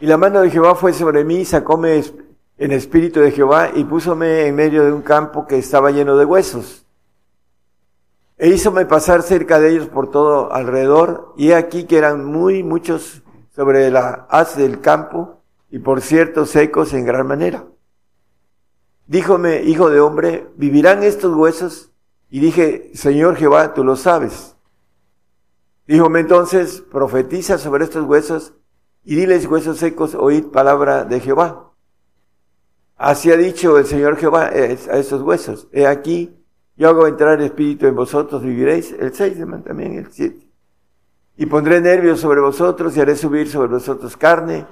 Y la mano de Jehová fue sobre mí, sacóme es- en espíritu de Jehová y púsome en medio de un campo que estaba lleno de huesos. E hízome pasar cerca de ellos por todo alrededor, y he aquí que eran muy muchos sobre la haz del campo, y por cierto secos en gran manera. Díjome, hijo de hombre, ¿vivirán estos huesos? Y dije, Señor Jehová, tú lo sabes. Díjome entonces, profetiza sobre estos huesos, y diles huesos secos, oíd palabra de Jehová. Así ha dicho el Señor Jehová eh, a estos huesos. He aquí, yo hago entrar espíritu en vosotros, viviréis. El 6 también, el 7. Y pondré nervios sobre vosotros y haré subir sobre vosotros carne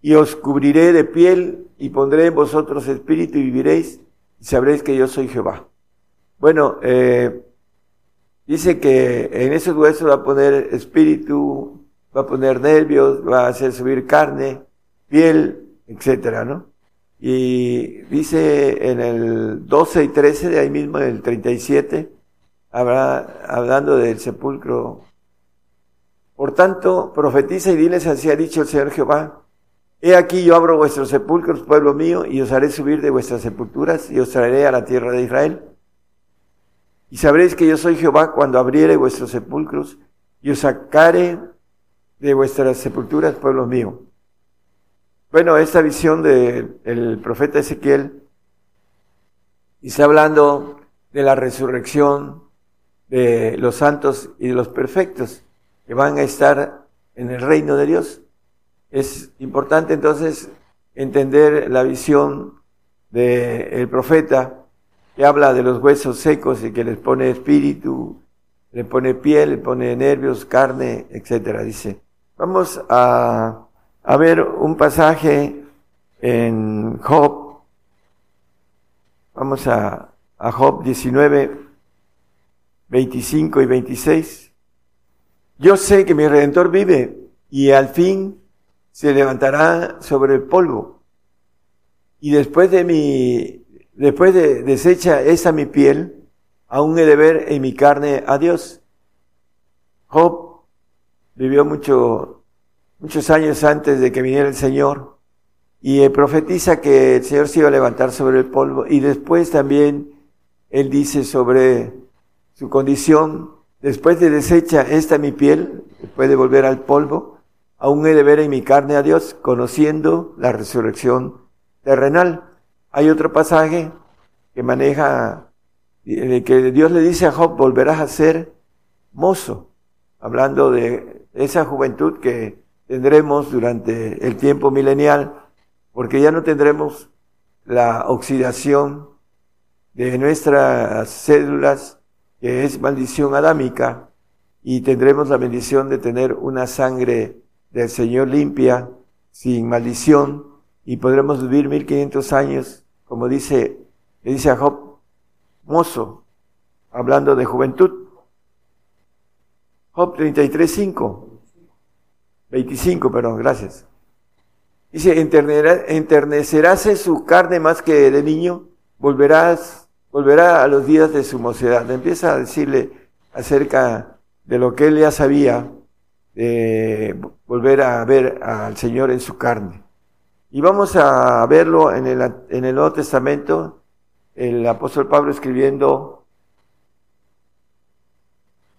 y os cubriré de piel y pondré en vosotros espíritu y viviréis y sabréis que yo soy Jehová. Bueno, eh, dice que en esos huesos va a poner espíritu, va a poner nervios, va a hacer subir carne, piel, etcétera, ¿no? Y dice en el 12 y 13, de ahí mismo en el 37, habrá, hablando del sepulcro. Por tanto, profetiza y diles así ha dicho el Señor Jehová. He aquí yo abro vuestros sepulcros, pueblo mío, y os haré subir de vuestras sepulturas y os traeré a la tierra de Israel. Y sabréis que yo soy Jehová cuando abriere vuestros sepulcros y os sacare de vuestras sepulturas, pueblo mío. Bueno, esta visión del profeta Ezequiel está hablando de la resurrección de los santos y de los perfectos que van a estar en el reino de Dios. Es importante entonces entender la visión del profeta que habla de los huesos secos y que les pone espíritu, le pone piel, le pone nervios, carne, etcétera. Dice, vamos a, a ver un pasaje en Job. Vamos a, Job 19, 25 y 26. Yo sé que mi redentor vive y al fin se levantará sobre el polvo. Y después de mi, después de deshecha esa mi piel, aún he de ver en mi carne a Dios. Job vivió mucho, muchos años antes de que viniera el Señor y eh, profetiza que el Señor se iba a levantar sobre el polvo y después también él dice sobre su condición, después de deshecha esta mi piel, después de volver al polvo, aún he de ver en mi carne a Dios, conociendo la resurrección terrenal. Hay otro pasaje que maneja, de que Dios le dice a Job, volverás a ser mozo, hablando de esa juventud que tendremos durante el tiempo milenial, porque ya no tendremos la oxidación de nuestras células, que es maldición adámica, y tendremos la bendición de tener una sangre del Señor limpia, sin maldición, y podremos vivir 1500 años, como dice, le dice a Job, mozo, hablando de juventud. Job 33, 5. 25, perdón, gracias. Dice, "Enternera- enternecerase su carne más que de niño, volverás, volverá a los días de su mocedad. Empieza a decirle acerca de lo que él ya sabía, de volver a ver al Señor en su carne. Y vamos a verlo en el Nuevo Testamento, el apóstol Pablo escribiendo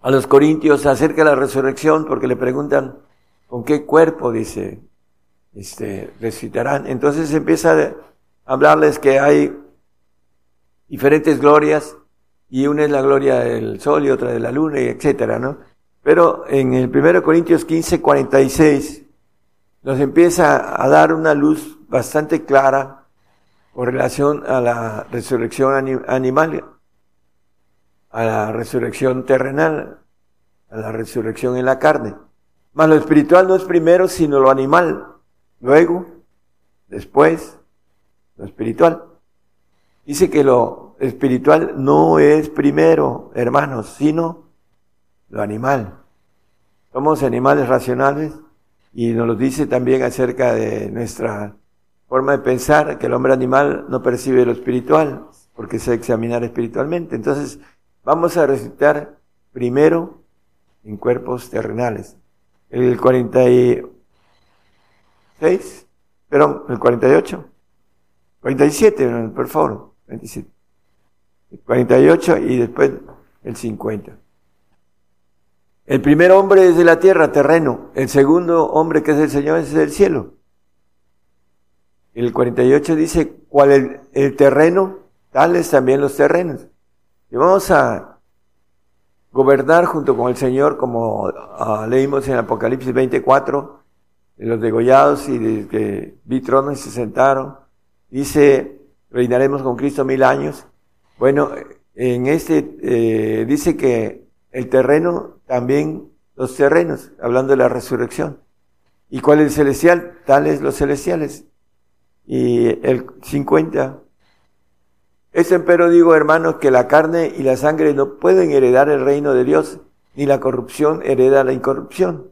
a los Corintios acerca de la resurrección, porque le preguntan, ¿con qué cuerpo? Dice, este, resucitarán. Entonces empieza a hablarles que hay diferentes glorias, y una es la gloria del sol y otra de la luna, y etcétera, ¿no? Pero en el 1 Corintios 15, 46, nos empieza a dar una luz bastante clara con relación a la resurrección ani- animal, a la resurrección terrenal, a la resurrección en la carne. Mas lo espiritual no es primero, sino lo animal. Luego, después, lo espiritual. Dice que lo espiritual no es primero, hermanos, sino lo animal. Somos animales racionales y nos lo dice también acerca de nuestra forma de pensar, que el hombre animal no percibe lo espiritual, porque se examinar espiritualmente. Entonces, vamos a recitar primero en cuerpos terrenales. El 46, perdón, el 48, 47, por favor, 27. El 48 y después el 50. El primer hombre es de la tierra, terreno. El segundo hombre que es el Señor es del cielo. El 48 dice, ¿cuál el, el terreno? Tales también los terrenos. Y vamos a gobernar junto con el Señor, como ah, leímos en Apocalipsis 24, de los degollados y de que vi se sentaron. Dice, reinaremos con Cristo mil años. Bueno, en este eh, dice que el terreno también los terrenos, hablando de la resurrección. ¿Y cuál es el celestial? Tales los celestiales. Y el 50. Es empero digo, hermanos, que la carne y la sangre no pueden heredar el reino de Dios, ni la corrupción hereda la incorrupción.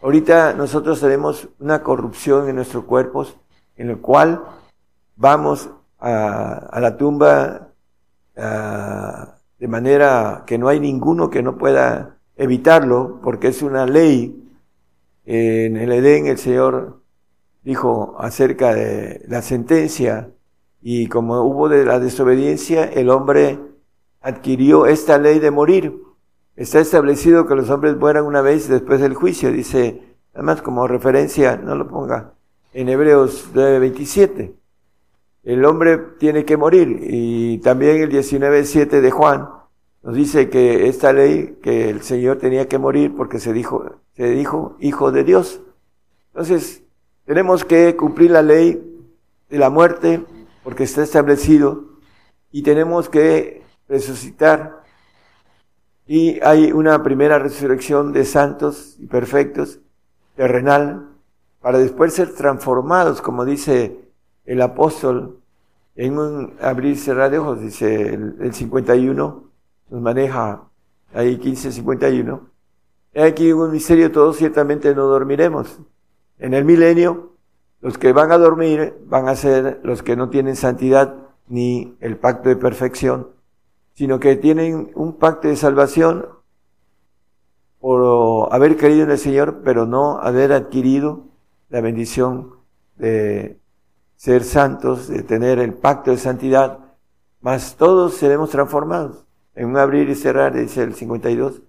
Ahorita nosotros tenemos una corrupción en nuestros cuerpos, en el cual vamos a, la tumba de manera que no hay ninguno que no pueda evitarlo, porque es una ley. En el Edén el Señor dijo acerca de la sentencia y como hubo de la desobediencia, el hombre adquirió esta ley de morir. Está establecido que los hombres mueran una vez después del juicio, dice, además como referencia, no lo ponga, en Hebreos 9:27. El hombre tiene que morir y también el 19:7 de Juan nos dice que esta ley, que el Señor tenía que morir porque se dijo, se dijo hijo de Dios. Entonces, tenemos que cumplir la ley de la muerte porque está establecido y tenemos que resucitar. Y hay una primera resurrección de santos y perfectos, terrenal, para después ser transformados, como dice el apóstol en un abrir y cerrar de ojos, dice el, el 51, nos maneja ahí 1551. He aquí un misterio, todos ciertamente no dormiremos. En el milenio, los que van a dormir van a ser los que no tienen santidad ni el pacto de perfección, sino que tienen un pacto de salvación por haber creído en el Señor, pero no haber adquirido la bendición de ser santos, de tener el pacto de santidad, mas todos seremos transformados. En un abrir y cerrar, dice el 52,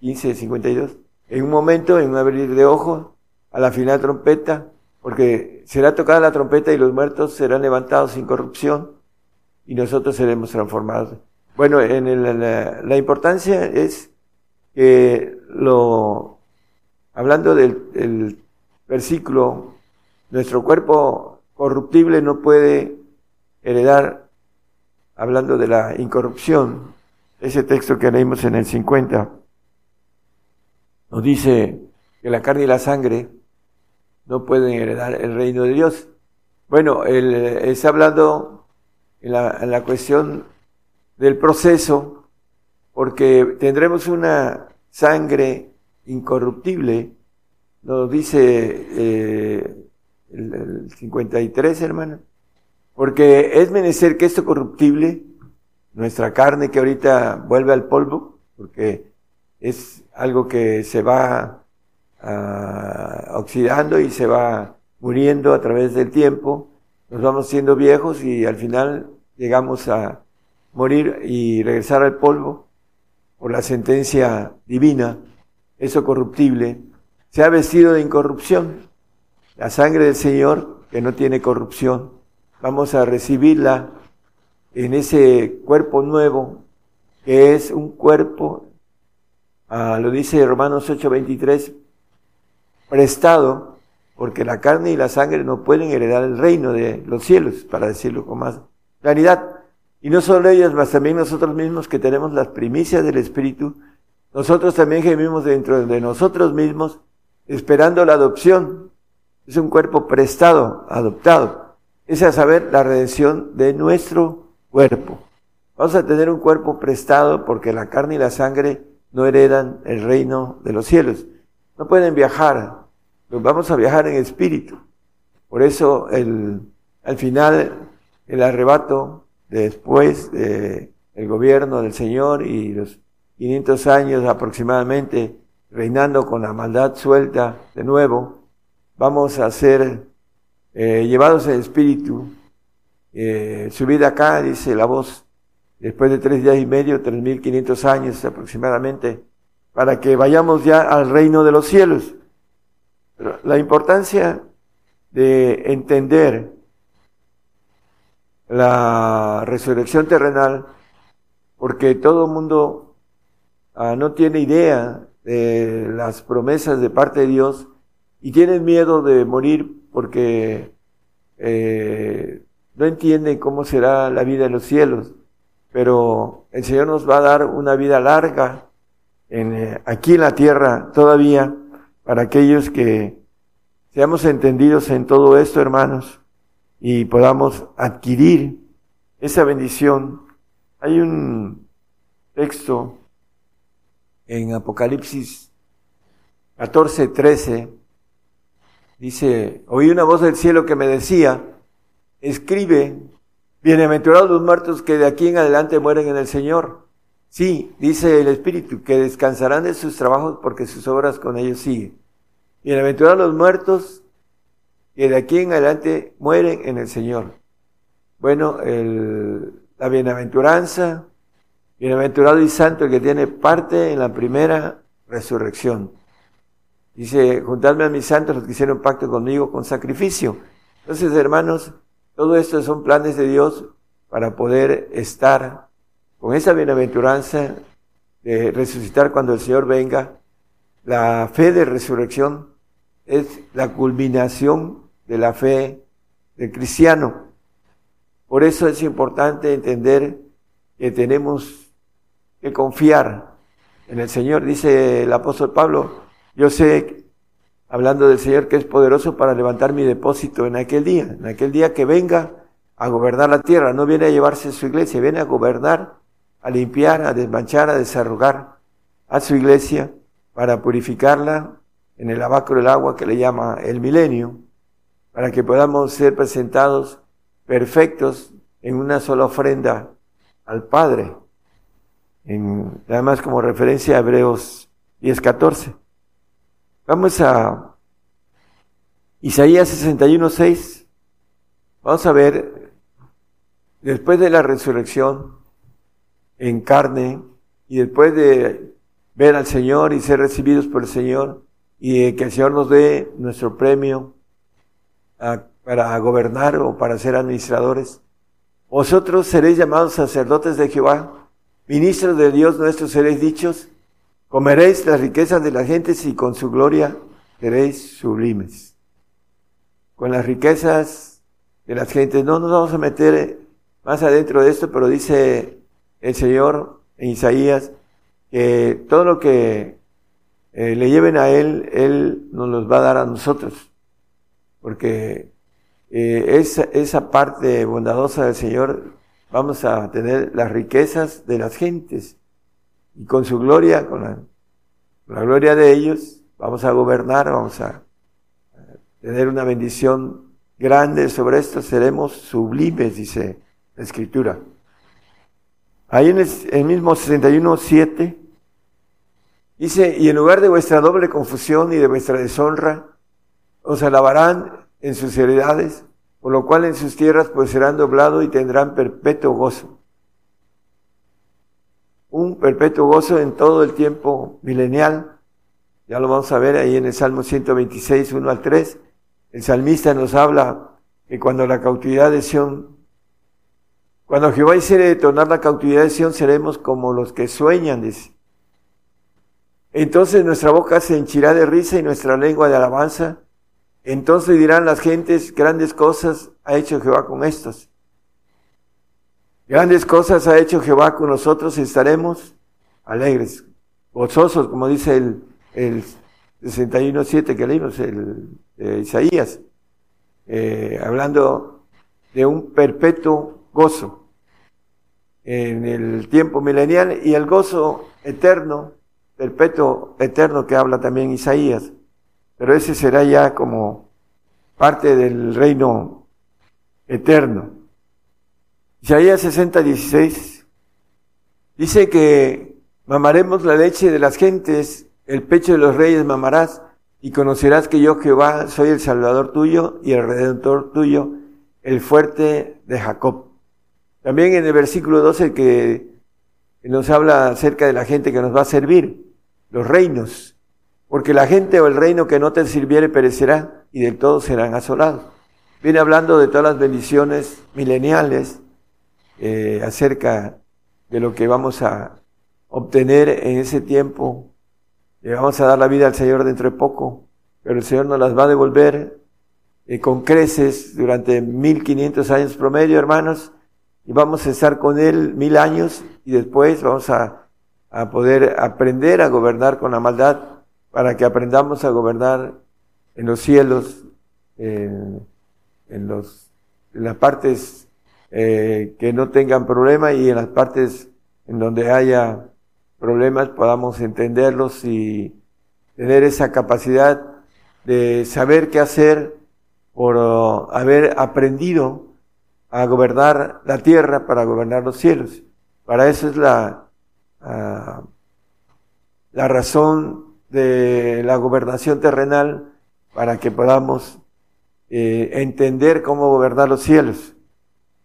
15, 52. En un momento, en un abrir de ojos, a la final trompeta, porque será tocada la trompeta y los muertos serán levantados sin corrupción y nosotros seremos transformados. Bueno, en el- la, la importancia es que lo, hablando del, versículo, nuestro cuerpo corruptible no puede heredar, hablando de la incorrupción, ese texto que leímos en el 50, nos dice que la carne y la sangre no pueden heredar el reino de Dios. Bueno, él está hablando en la, en la cuestión del proceso, porque tendremos una sangre incorruptible, nos dice eh, el, el 53, hermano, porque es menester que esto corruptible, nuestra carne que ahorita vuelve al polvo, porque es algo que se va ah, oxidando y se va muriendo a través del tiempo, nos vamos siendo viejos y al final llegamos a morir y regresar al polvo por la sentencia divina, eso corruptible, se ha vestido de incorrupción. La sangre del Señor, que no tiene corrupción, vamos a recibirla en ese cuerpo nuevo, que es un cuerpo, ah, lo dice Romanos 8:23, prestado, porque la carne y la sangre no pueden heredar el reino de los cielos, para decirlo con más claridad. Y no solo ellas, mas también nosotros mismos que tenemos las primicias del Espíritu, nosotros también gemimos dentro de nosotros mismos, esperando la adopción. Es un cuerpo prestado, adoptado. Es a saber, la redención de nuestro cuerpo. Vamos a tener un cuerpo prestado porque la carne y la sangre no heredan el reino de los cielos. No pueden viajar, vamos a viajar en espíritu. Por eso el, al final el arrebato después del gobierno del Señor y los 500 años aproximadamente reinando con la maldad suelta de nuevo, vamos a ser eh, llevados en espíritu. Eh, acá, dice la voz, después de tres días y medio, 3.500 años aproximadamente, para que vayamos ya al reino de los cielos. La importancia de entender la resurrección terrenal, porque todo el mundo ah, no tiene idea de las promesas de parte de Dios y tienen miedo de morir porque eh, no entienden cómo será la vida en los cielos. Pero el Señor nos va a dar una vida larga en, eh, aquí en la tierra todavía para aquellos que seamos entendidos en todo esto, hermanos, y podamos adquirir esa bendición. Hay un texto en Apocalipsis 14, 13, dice, oí una voz del cielo que me decía, escribe, bienaventurados los muertos que de aquí en adelante mueren en el Señor. Sí, dice el Espíritu, que descansarán de sus trabajos porque sus obras con ellos siguen. Bienaventurados los muertos que de aquí en adelante mueren en el Señor. Bueno, el, la bienaventuranza, bienaventurado y santo el que tiene parte en la primera resurrección. Dice, juntadme a mis santos los que hicieron pacto conmigo con sacrificio. Entonces, hermanos, todo esto son planes de Dios para poder estar con esa bienaventuranza de resucitar cuando el Señor venga, la fe de resurrección es la culminación de la fe del cristiano. Por eso es importante entender que tenemos que confiar en el Señor. Dice el apóstol Pablo, yo sé, hablando del Señor, que es poderoso para levantar mi depósito en aquel día, en aquel día que venga a gobernar la tierra. No viene a llevarse su iglesia, viene a gobernar, a limpiar, a desmanchar, a desarrugar a su iglesia para purificarla en el lavacro del agua que le llama el milenio, para que podamos ser presentados perfectos en una sola ofrenda al Padre. En, además como referencia a Hebreos 10:14. Vamos a Isaías 61:6. Vamos a ver, después de la resurrección en carne y después de ver al Señor y ser recibidos por el Señor y que el Señor nos dé nuestro premio a, para gobernar o para ser administradores. Vosotros seréis llamados sacerdotes de Jehová, ministros de Dios nuestro seréis dichos, comeréis las riquezas de las gentes y con su gloria seréis sublimes. Con las riquezas de las gentes, no nos vamos a meter más adentro de esto, pero dice el Señor en Isaías, que todo lo que eh, le lleven a Él, Él nos los va a dar a nosotros. Porque eh, esa, esa parte bondadosa del Señor, vamos a tener las riquezas de las gentes. Y con su gloria, con la, gloria de ellos, vamos a gobernar, vamos a tener una bendición grande sobre esto, seremos sublimes, dice la Escritura. Ahí en el, el mismo 61, 7, Dice, y en lugar de vuestra doble confusión y de vuestra deshonra, os alabarán en sus heredades, por lo cual en sus tierras pues serán doblados y tendrán perpetuo gozo. Un perpetuo gozo en todo el tiempo milenial. Ya lo vamos a ver ahí en el Salmo 126, 1 al 3. El salmista nos habla que cuando la cautividad de Sión, cuando Jehová hiciere detonar la cautividad de Sión, seremos como los que sueñan, dice. Entonces nuestra boca se henchirá de risa y nuestra lengua de alabanza. Entonces dirán las gentes, grandes cosas ha hecho Jehová con estos. Grandes cosas ha hecho Jehová con nosotros y estaremos alegres, gozosos, como dice el, el 61.7 que leímos, el de Isaías, eh, hablando de un perpetuo gozo en el tiempo milenial y el gozo eterno perpetuo eterno que habla también Isaías, pero ese será ya como parte del reino eterno. Isaías 60, 16 dice que mamaremos la leche de las gentes, el pecho de los reyes mamarás, y conocerás que yo Jehová soy el Salvador tuyo y el Redentor tuyo, el fuerte de Jacob. También en el versículo 12 que nos habla acerca de la gente que nos va a servir los reinos, porque la gente o el reino que no te sirviere perecerá y del todo serán asolados. Viene hablando de todas las bendiciones mileniales eh, acerca de lo que vamos a obtener en ese tiempo. Le vamos a dar la vida al Señor dentro de poco, pero el Señor nos las va a devolver eh, con creces durante 1500 años promedio, hermanos, y vamos a estar con Él mil años y después vamos a a poder aprender a gobernar con la maldad para que aprendamos a gobernar en los cielos, en, los, en las partes eh, que no tengan problema y en las partes en donde haya problemas podamos entenderlos y tener esa capacidad de saber qué hacer por uh, haber aprendido a gobernar la tierra para gobernar los cielos. Para eso es la, uh, la razón de la gobernación terrenal para que podamos eh, entender cómo gobernar los cielos.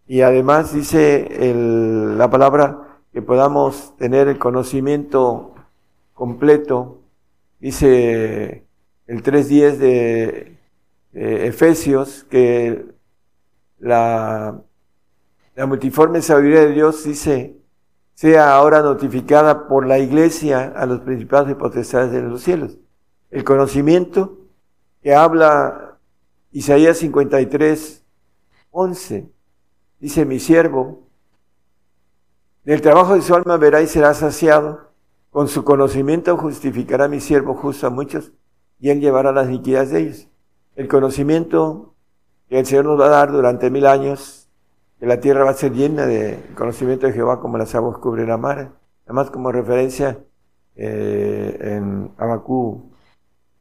Y además dice el, la palabra que podamos tener el conocimiento completo. Dice el 3.10 de, de Efesios que la, la multiforme sabiduría de Dios dice sea ahora notificada por la iglesia a los principados y potestades de los cielos. El conocimiento que habla Isaías 53, 11. Dice mi siervo, del trabajo de su alma verá y será saciado, con su conocimiento justificará mi siervo justo a muchos, y él llevará las iniquidades de ellos. El conocimiento que el Señor nos va a dar durante mil años, que la tierra va a ser llena de conocimiento de Jehová como las aguas cubren la mar. Además, como referencia, eh, en Abacú,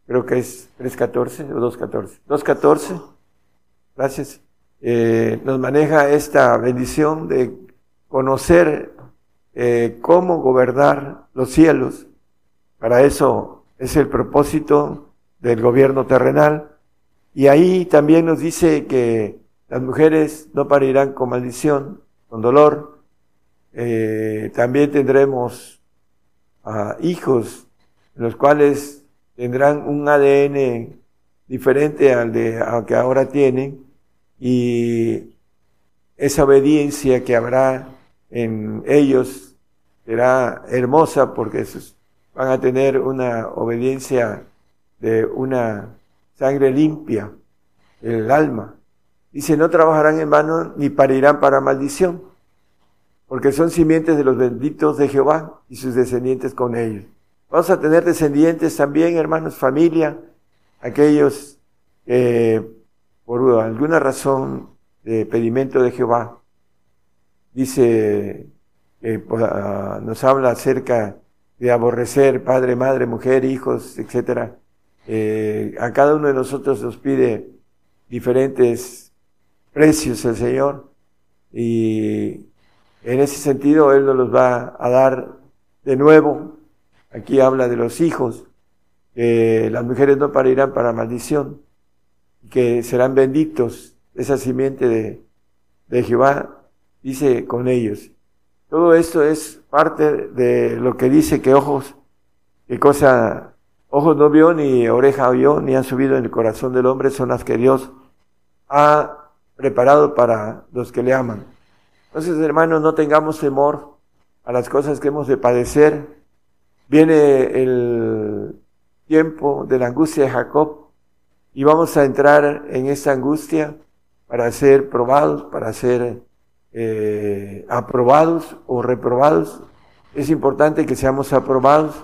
creo que es 3.14 o 2.14. 2.14, gracias. Eh, nos maneja esta bendición de conocer eh, cómo gobernar los cielos. Para eso es el propósito del gobierno terrenal. Y ahí también nos dice que las mujeres no parirán con maldición, con dolor. Eh, también tendremos ah, hijos, los cuales tendrán un ADN diferente al de al que ahora tienen y esa obediencia que habrá en ellos será hermosa porque van a tener una obediencia de una sangre limpia, el alma. Dice, no trabajarán en vano ni parirán para maldición, porque son simientes de los benditos de Jehová y sus descendientes con ellos. Vamos a tener descendientes también, hermanos, familia, aquellos que por alguna razón de pedimento de Jehová, dice, que pues, ah, nos habla acerca de aborrecer padre, madre, mujer, hijos, etcétera. Eh, a cada uno de nosotros nos pide diferentes precios el Señor y en ese sentido Él nos los va a dar de nuevo. Aquí habla de los hijos, que las mujeres no parirán para maldición, que serán benditos, esa simiente de, de Jehová, dice con ellos. Todo esto es parte de lo que dice que ojos, que cosa, ojos no vio, ni oreja oyó, ni han subido en el corazón del hombre, son las que Dios ha preparado para los que le aman. Entonces, hermanos, no tengamos temor a las cosas que hemos de padecer. Viene el tiempo de la angustia de Jacob y vamos a entrar en esta angustia para ser probados, para ser eh, aprobados o reprobados. Es importante que seamos aprobados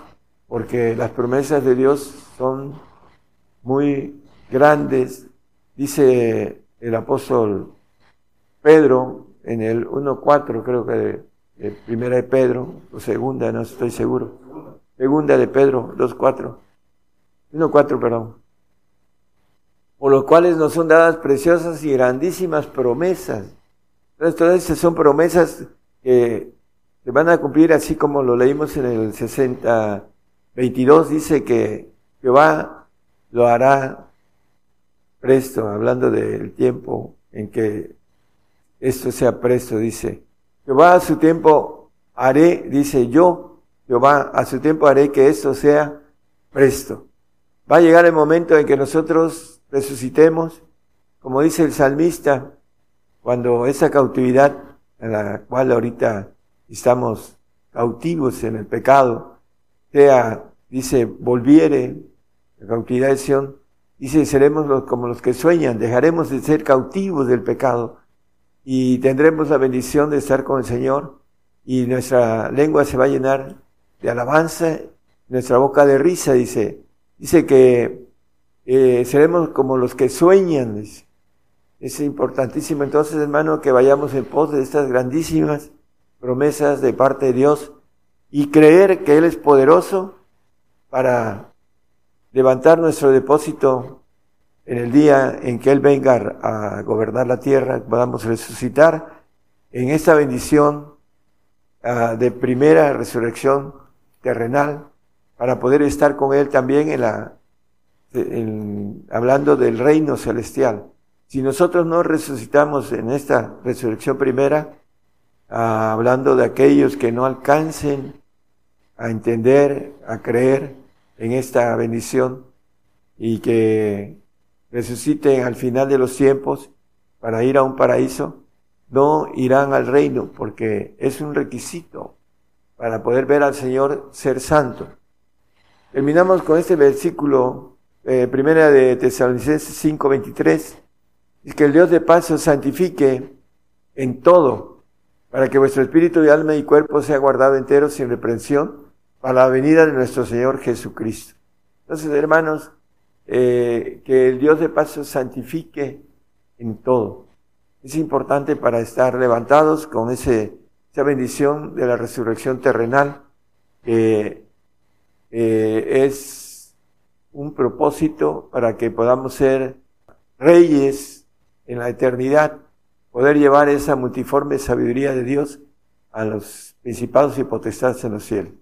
porque las promesas de Dios son muy grandes. Dice el apóstol Pedro en el 1.4, creo que de, primera de Pedro, o segunda, no estoy seguro. Segunda de Pedro 2.4. 1.4, perdón. Por lo cuales nos son dadas preciosas y grandísimas promesas. Entonces, todas estas son promesas que se van a cumplir así como lo leímos en el 60, 22, dice que Jehová lo hará presto, hablando del tiempo en que esto sea presto, dice. Jehová a su tiempo haré, dice yo, Jehová a su tiempo haré que esto sea presto. Va a llegar el momento en que nosotros resucitemos, como dice el salmista, cuando esa cautividad en la cual ahorita estamos cautivos en el pecado, sea, dice, volviere, la cautividad de Sion, dice, seremos los, como los que sueñan, dejaremos de ser cautivos del pecado y tendremos la bendición de estar con el Señor y nuestra lengua se va a llenar de alabanza, nuestra boca de risa, dice. Dice que eh, seremos como los que sueñan, dice. Es importantísimo entonces, hermano, que vayamos en pos de estas grandísimas promesas de parte de Dios y creer que Él es poderoso para levantar nuestro depósito en el día en que Él venga a gobernar la tierra, podamos resucitar en esta bendición ah, de primera resurrección terrenal para poder estar con Él también en la, hablando del reino celestial. Si nosotros no resucitamos en esta resurrección primera, ah, hablando de aquellos que no alcancen a entender, a creer en esta bendición y que resuciten al final de los tiempos para ir a un paraíso, no irán al reino porque es un requisito para poder ver al Señor ser santo. Terminamos con este versículo eh, primera de Tesalonicenses 5:23, y que el Dios de paz os santifique en todo, para que vuestro espíritu y alma y cuerpo sea guardado entero sin reprensión para la venida de nuestro Señor Jesucristo. Entonces, hermanos, eh, que el Dios de paz os santifique en todo. Es importante para estar levantados con ese, esa bendición de la resurrección terrenal, que eh, es un propósito para que podamos ser reyes en la eternidad, poder llevar esa multiforme sabiduría de Dios a los principados y potestades en los cielos.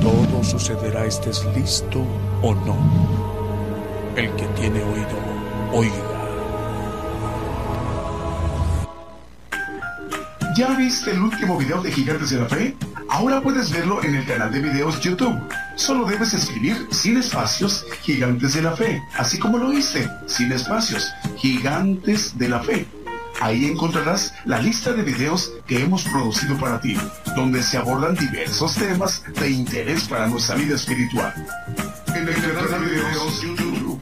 Todo sucederá estés listo o no. El que tiene oído, oiga. ¿Ya viste el último video de Gigantes de la Fe? Ahora puedes verlo en el canal de videos YouTube. Solo debes escribir sin espacios Gigantes de la Fe, así como lo hice, sin espacios, Gigantes de la Fe. Ahí encontrarás la lista de videos que hemos producido para ti, donde se abordan diversos temas de interés para nuestra vida espiritual. En el canal de videos YouTube.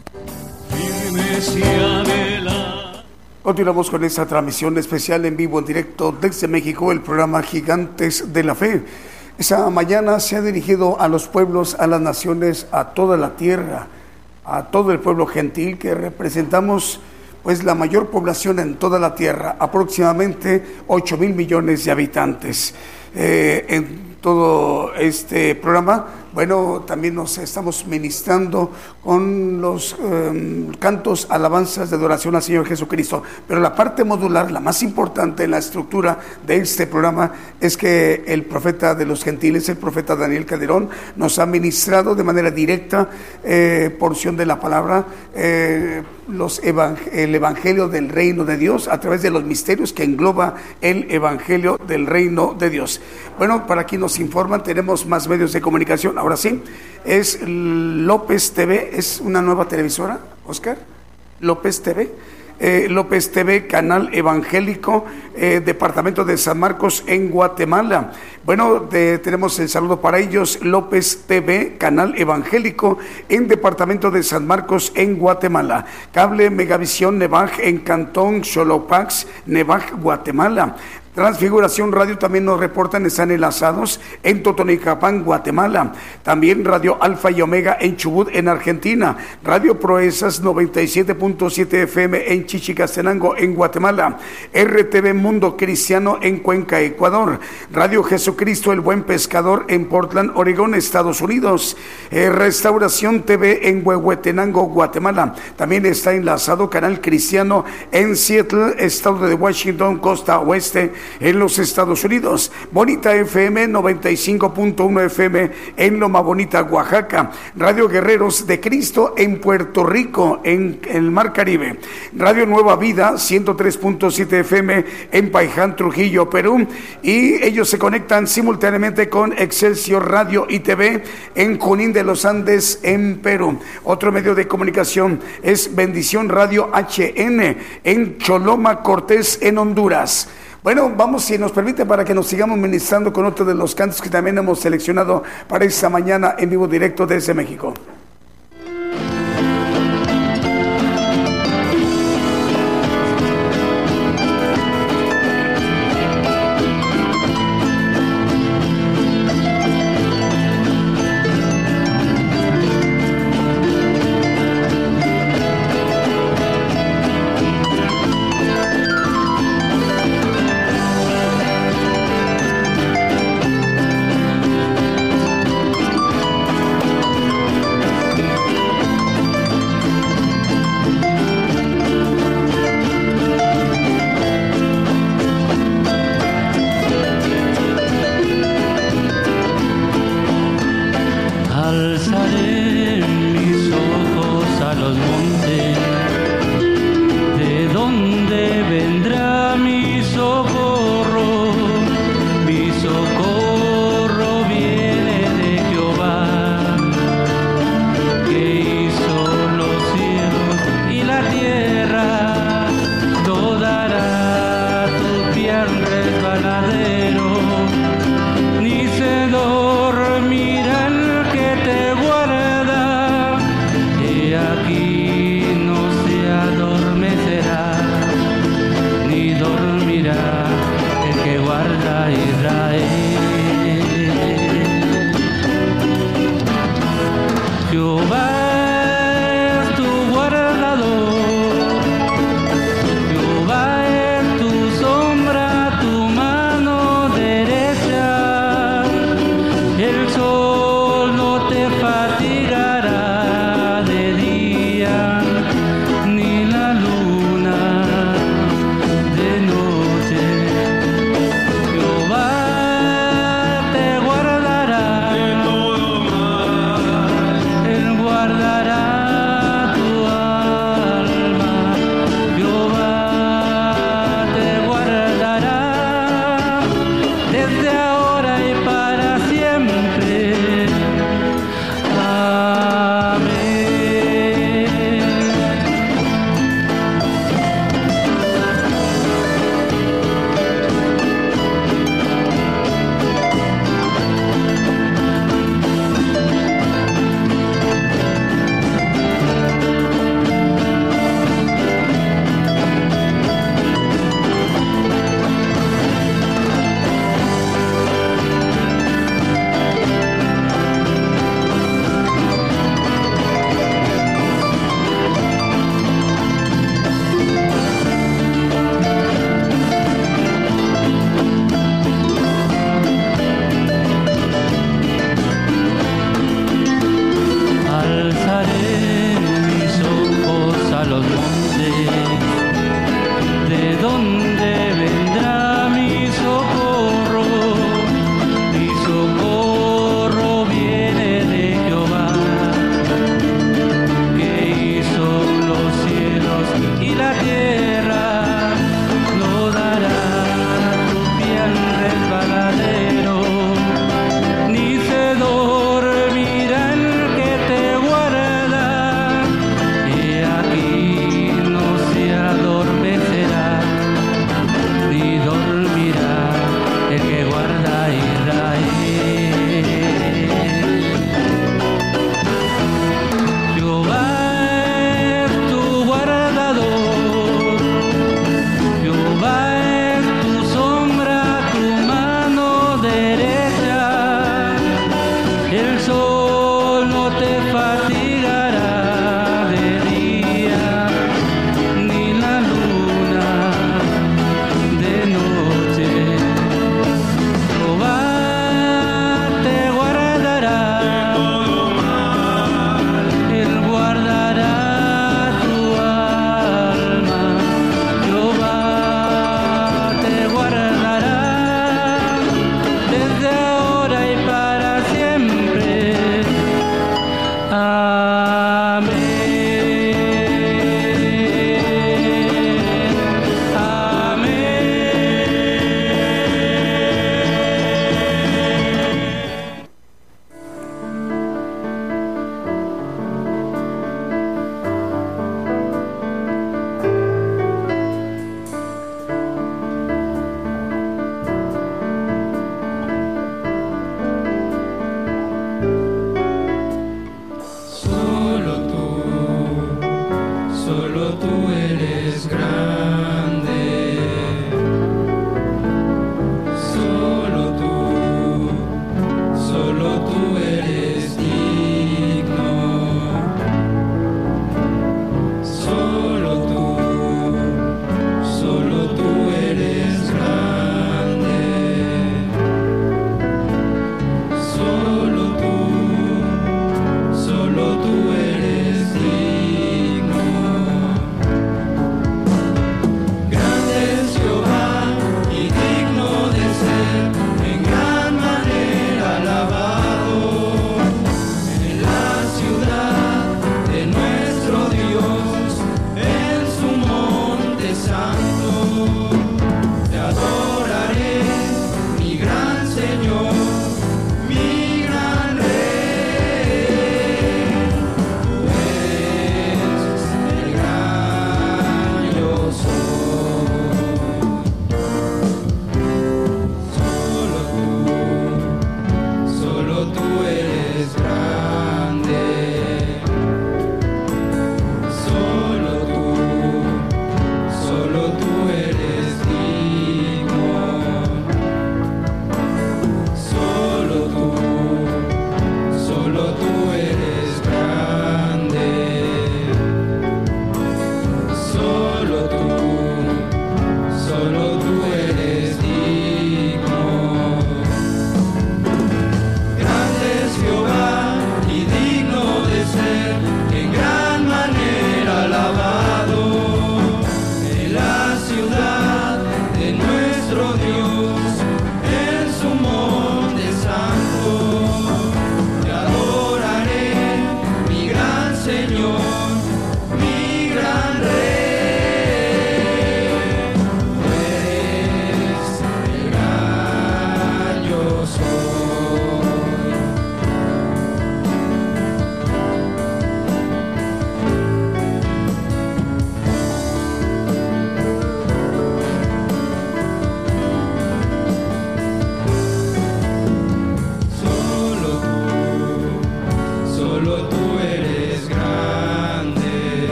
Continuamos con esta transmisión especial en vivo, en directo desde México, el programa Gigantes de la Fe. Esta mañana se ha dirigido a los pueblos, a las naciones, a toda la tierra, a todo el pueblo gentil que representamos pues la mayor población en toda la tierra, aproximadamente 8 mil millones de habitantes. Eh, todo este programa, bueno, también nos estamos ministrando con los eh, cantos, alabanzas de adoración al Señor Jesucristo. Pero la parte modular, la más importante en la estructura de este programa, es que el profeta de los gentiles, el profeta Daniel Calderón, nos ha ministrado de manera directa eh, porción de la palabra, eh, los evang- el Evangelio del Reino de Dios a través de los misterios que engloba el Evangelio del Reino de Dios. Bueno, para quien nos informan, tenemos más medios de comunicación. Ahora sí, es López TV, es una nueva televisora, Oscar. López TV. Eh, López TV, canal evangélico, eh, departamento de San Marcos en Guatemala. Bueno, de- tenemos el saludo para ellos, López TV, canal evangélico en departamento de San Marcos en Guatemala. Cable Megavisión Nevaj en Cantón Xolopax, Nevaj, Guatemala. Transfiguración Radio también nos reportan, están enlazados en Totonicapán, Guatemala. También Radio Alfa y Omega en Chubut, en Argentina. Radio Proezas 97.7 FM en Chichicastenango, en Guatemala. RTV Mundo Cristiano en Cuenca, Ecuador. Radio Jesucristo el Buen Pescador en Portland, Oregón, Estados Unidos. Eh, Restauración TV en Huehuetenango, Guatemala. También está enlazado Canal Cristiano en Seattle, estado de Washington, costa oeste, en los Estados Unidos. Bonita FM 95.1 FM en Loma Bonita, Oaxaca. Radio Guerreros de Cristo en Puerto Rico, en el Mar Caribe. Radio Nueva Vida 103.7 FM en Paiján, Trujillo, Perú. Y ellos se conectan simultáneamente con Excelsior Radio y TV en Junín de los Andes, en Perú. Otro medio de comunicación es Bendición Radio HN en Choloma, Cortés, en Honduras. Bueno, vamos, si nos permite, para que nos sigamos ministrando con otro de los cantos que también hemos seleccionado para esta mañana en vivo directo desde México.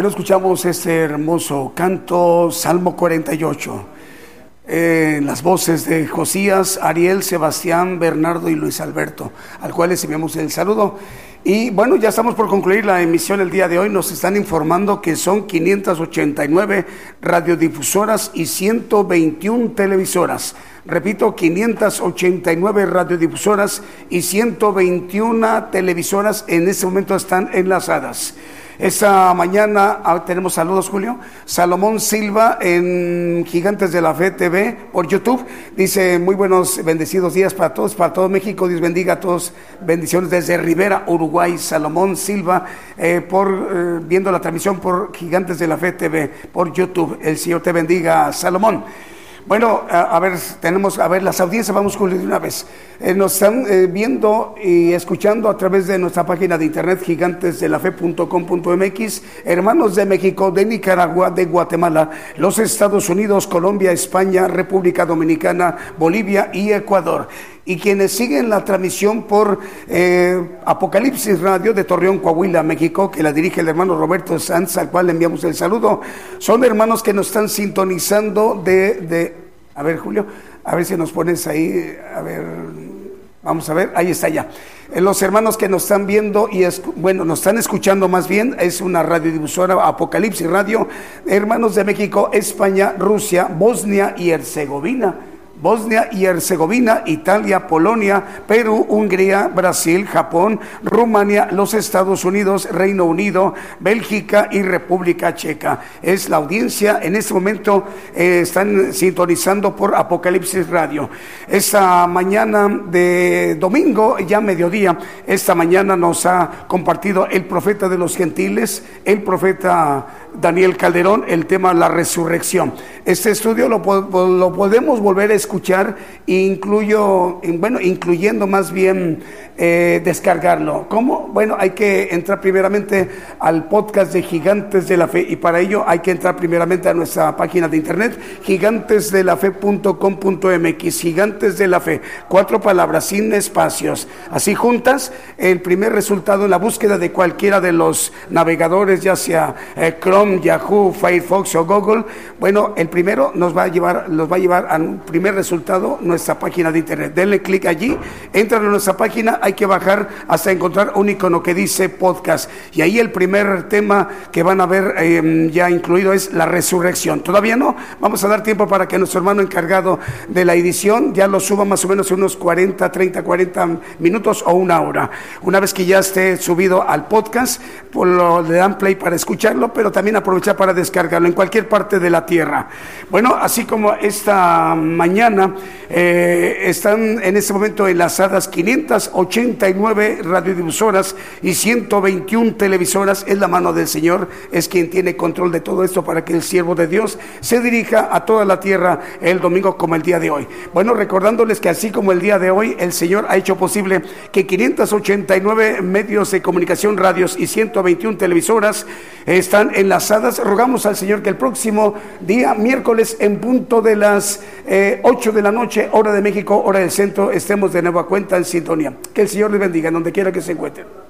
Bueno, escuchamos este hermoso canto, Salmo 48. eh, las voces de Josías, Ariel, Sebastián, Bernardo y Luis Alberto, al cual les enviamos el saludo. Y bueno, ya estamos por concluir la emisión el día de hoy. Nos están informando que son 589 radiodifusoras y 121 televisoras. Repito, 589 radiodifusoras y 121 televisoras en este momento están enlazadas. Esta mañana ah, tenemos saludos, Julio. Salomón Silva en Gigantes de la Fe TV por YouTube. Dice, muy buenos, bendecidos días para todos, para todo México. Dios bendiga a todos. Bendiciones desde Rivera, Uruguay. Salomón Silva eh, por eh, viendo la transmisión por Gigantes de la Fe TV por YouTube. El Señor te bendiga, Salomón. Bueno, a, ver, tenemos, a ver, las audiencias, vamos Julio de una vez. Eh, nos están eh, viendo y escuchando a través de nuestra página de internet gigantesdelafe.com.mx, hermanos de México, de Nicaragua, de Guatemala, los Estados Unidos, Colombia, España, República Dominicana, Bolivia y Ecuador. Y quienes siguen la transmisión por eh, Apocalipsis Radio de Torreón, Coahuila, México, que la dirige el hermano Roberto Sanz, al cual le enviamos el saludo, son hermanos que nos están sintonizando de, de a ver, Julio, a ver si nos pones ahí, a ver, vamos a ver, ahí está ya. Eh, Los hermanos que nos están viendo y, escu- bueno, nos están escuchando más bien, es una radiodifusora Apocalipsis Radio, hermanos de México, España, Rusia, Bosnia y Herzegovina. Bosnia y Herzegovina, Italia, Polonia, Perú, Hungría, Brasil, Japón, Rumania, los Estados Unidos, Reino Unido, Bélgica y República Checa. Es la audiencia, en este momento eh, están sintonizando por Apocalipsis Radio. Esta mañana de domingo, ya mediodía, esta mañana nos ha compartido el profeta de los gentiles, el profeta Daniel Calderón, el tema la resurrección. Este estudio lo, lo podemos volver a escuchar, incluyo, bueno, incluyendo más bien eh, descargarlo. ¿Cómo? Bueno, hay que entrar primeramente al podcast de Gigantes de la Fe y para ello hay que entrar primeramente a nuestra página de internet, gigantesdelafe.com.mx, Gigantes de la Fe, cuatro palabras sin espacios. Así juntas, el primer resultado en la búsqueda de cualquiera de los navegadores, ya sea eh, Chrome, Yahoo, Firefox o Google, bueno, el primero nos va a llevar, los va a llevar al primer resultado nuestra página de internet. Denle clic allí, entran a nuestra página, hay que bajar hasta encontrar un icono que dice podcast. Y ahí el primer tema que van a ver eh, ya incluido es la resurrección. Todavía no, vamos a dar tiempo para que nuestro hermano encargado de la edición ya lo suba más o menos unos 40, 30, 40 minutos o una hora. Una vez que ya esté subido al podcast, pues lo, le dan play para escucharlo, pero también aprovechar para descargarlo en cualquier parte de la tierra. Bueno, así como esta mañana eh, están en este momento enlazadas 589 radiodifusoras y 121 televisoras, es la mano del Señor, es quien tiene control de todo esto para que el siervo de Dios se dirija a toda la tierra el domingo como el día de hoy. Bueno, recordándoles que así como el día de hoy, el Señor ha hecho posible que 589 medios de comunicación, radios y 121 televisoras están enlazadas. Rogamos al Señor que el próximo día, miércoles, en punto de las eh, 8 de la noche, hora de México, hora del centro, estemos de nueva cuenta en sintonía. Que el Señor les bendiga en donde quiera que se encuentren.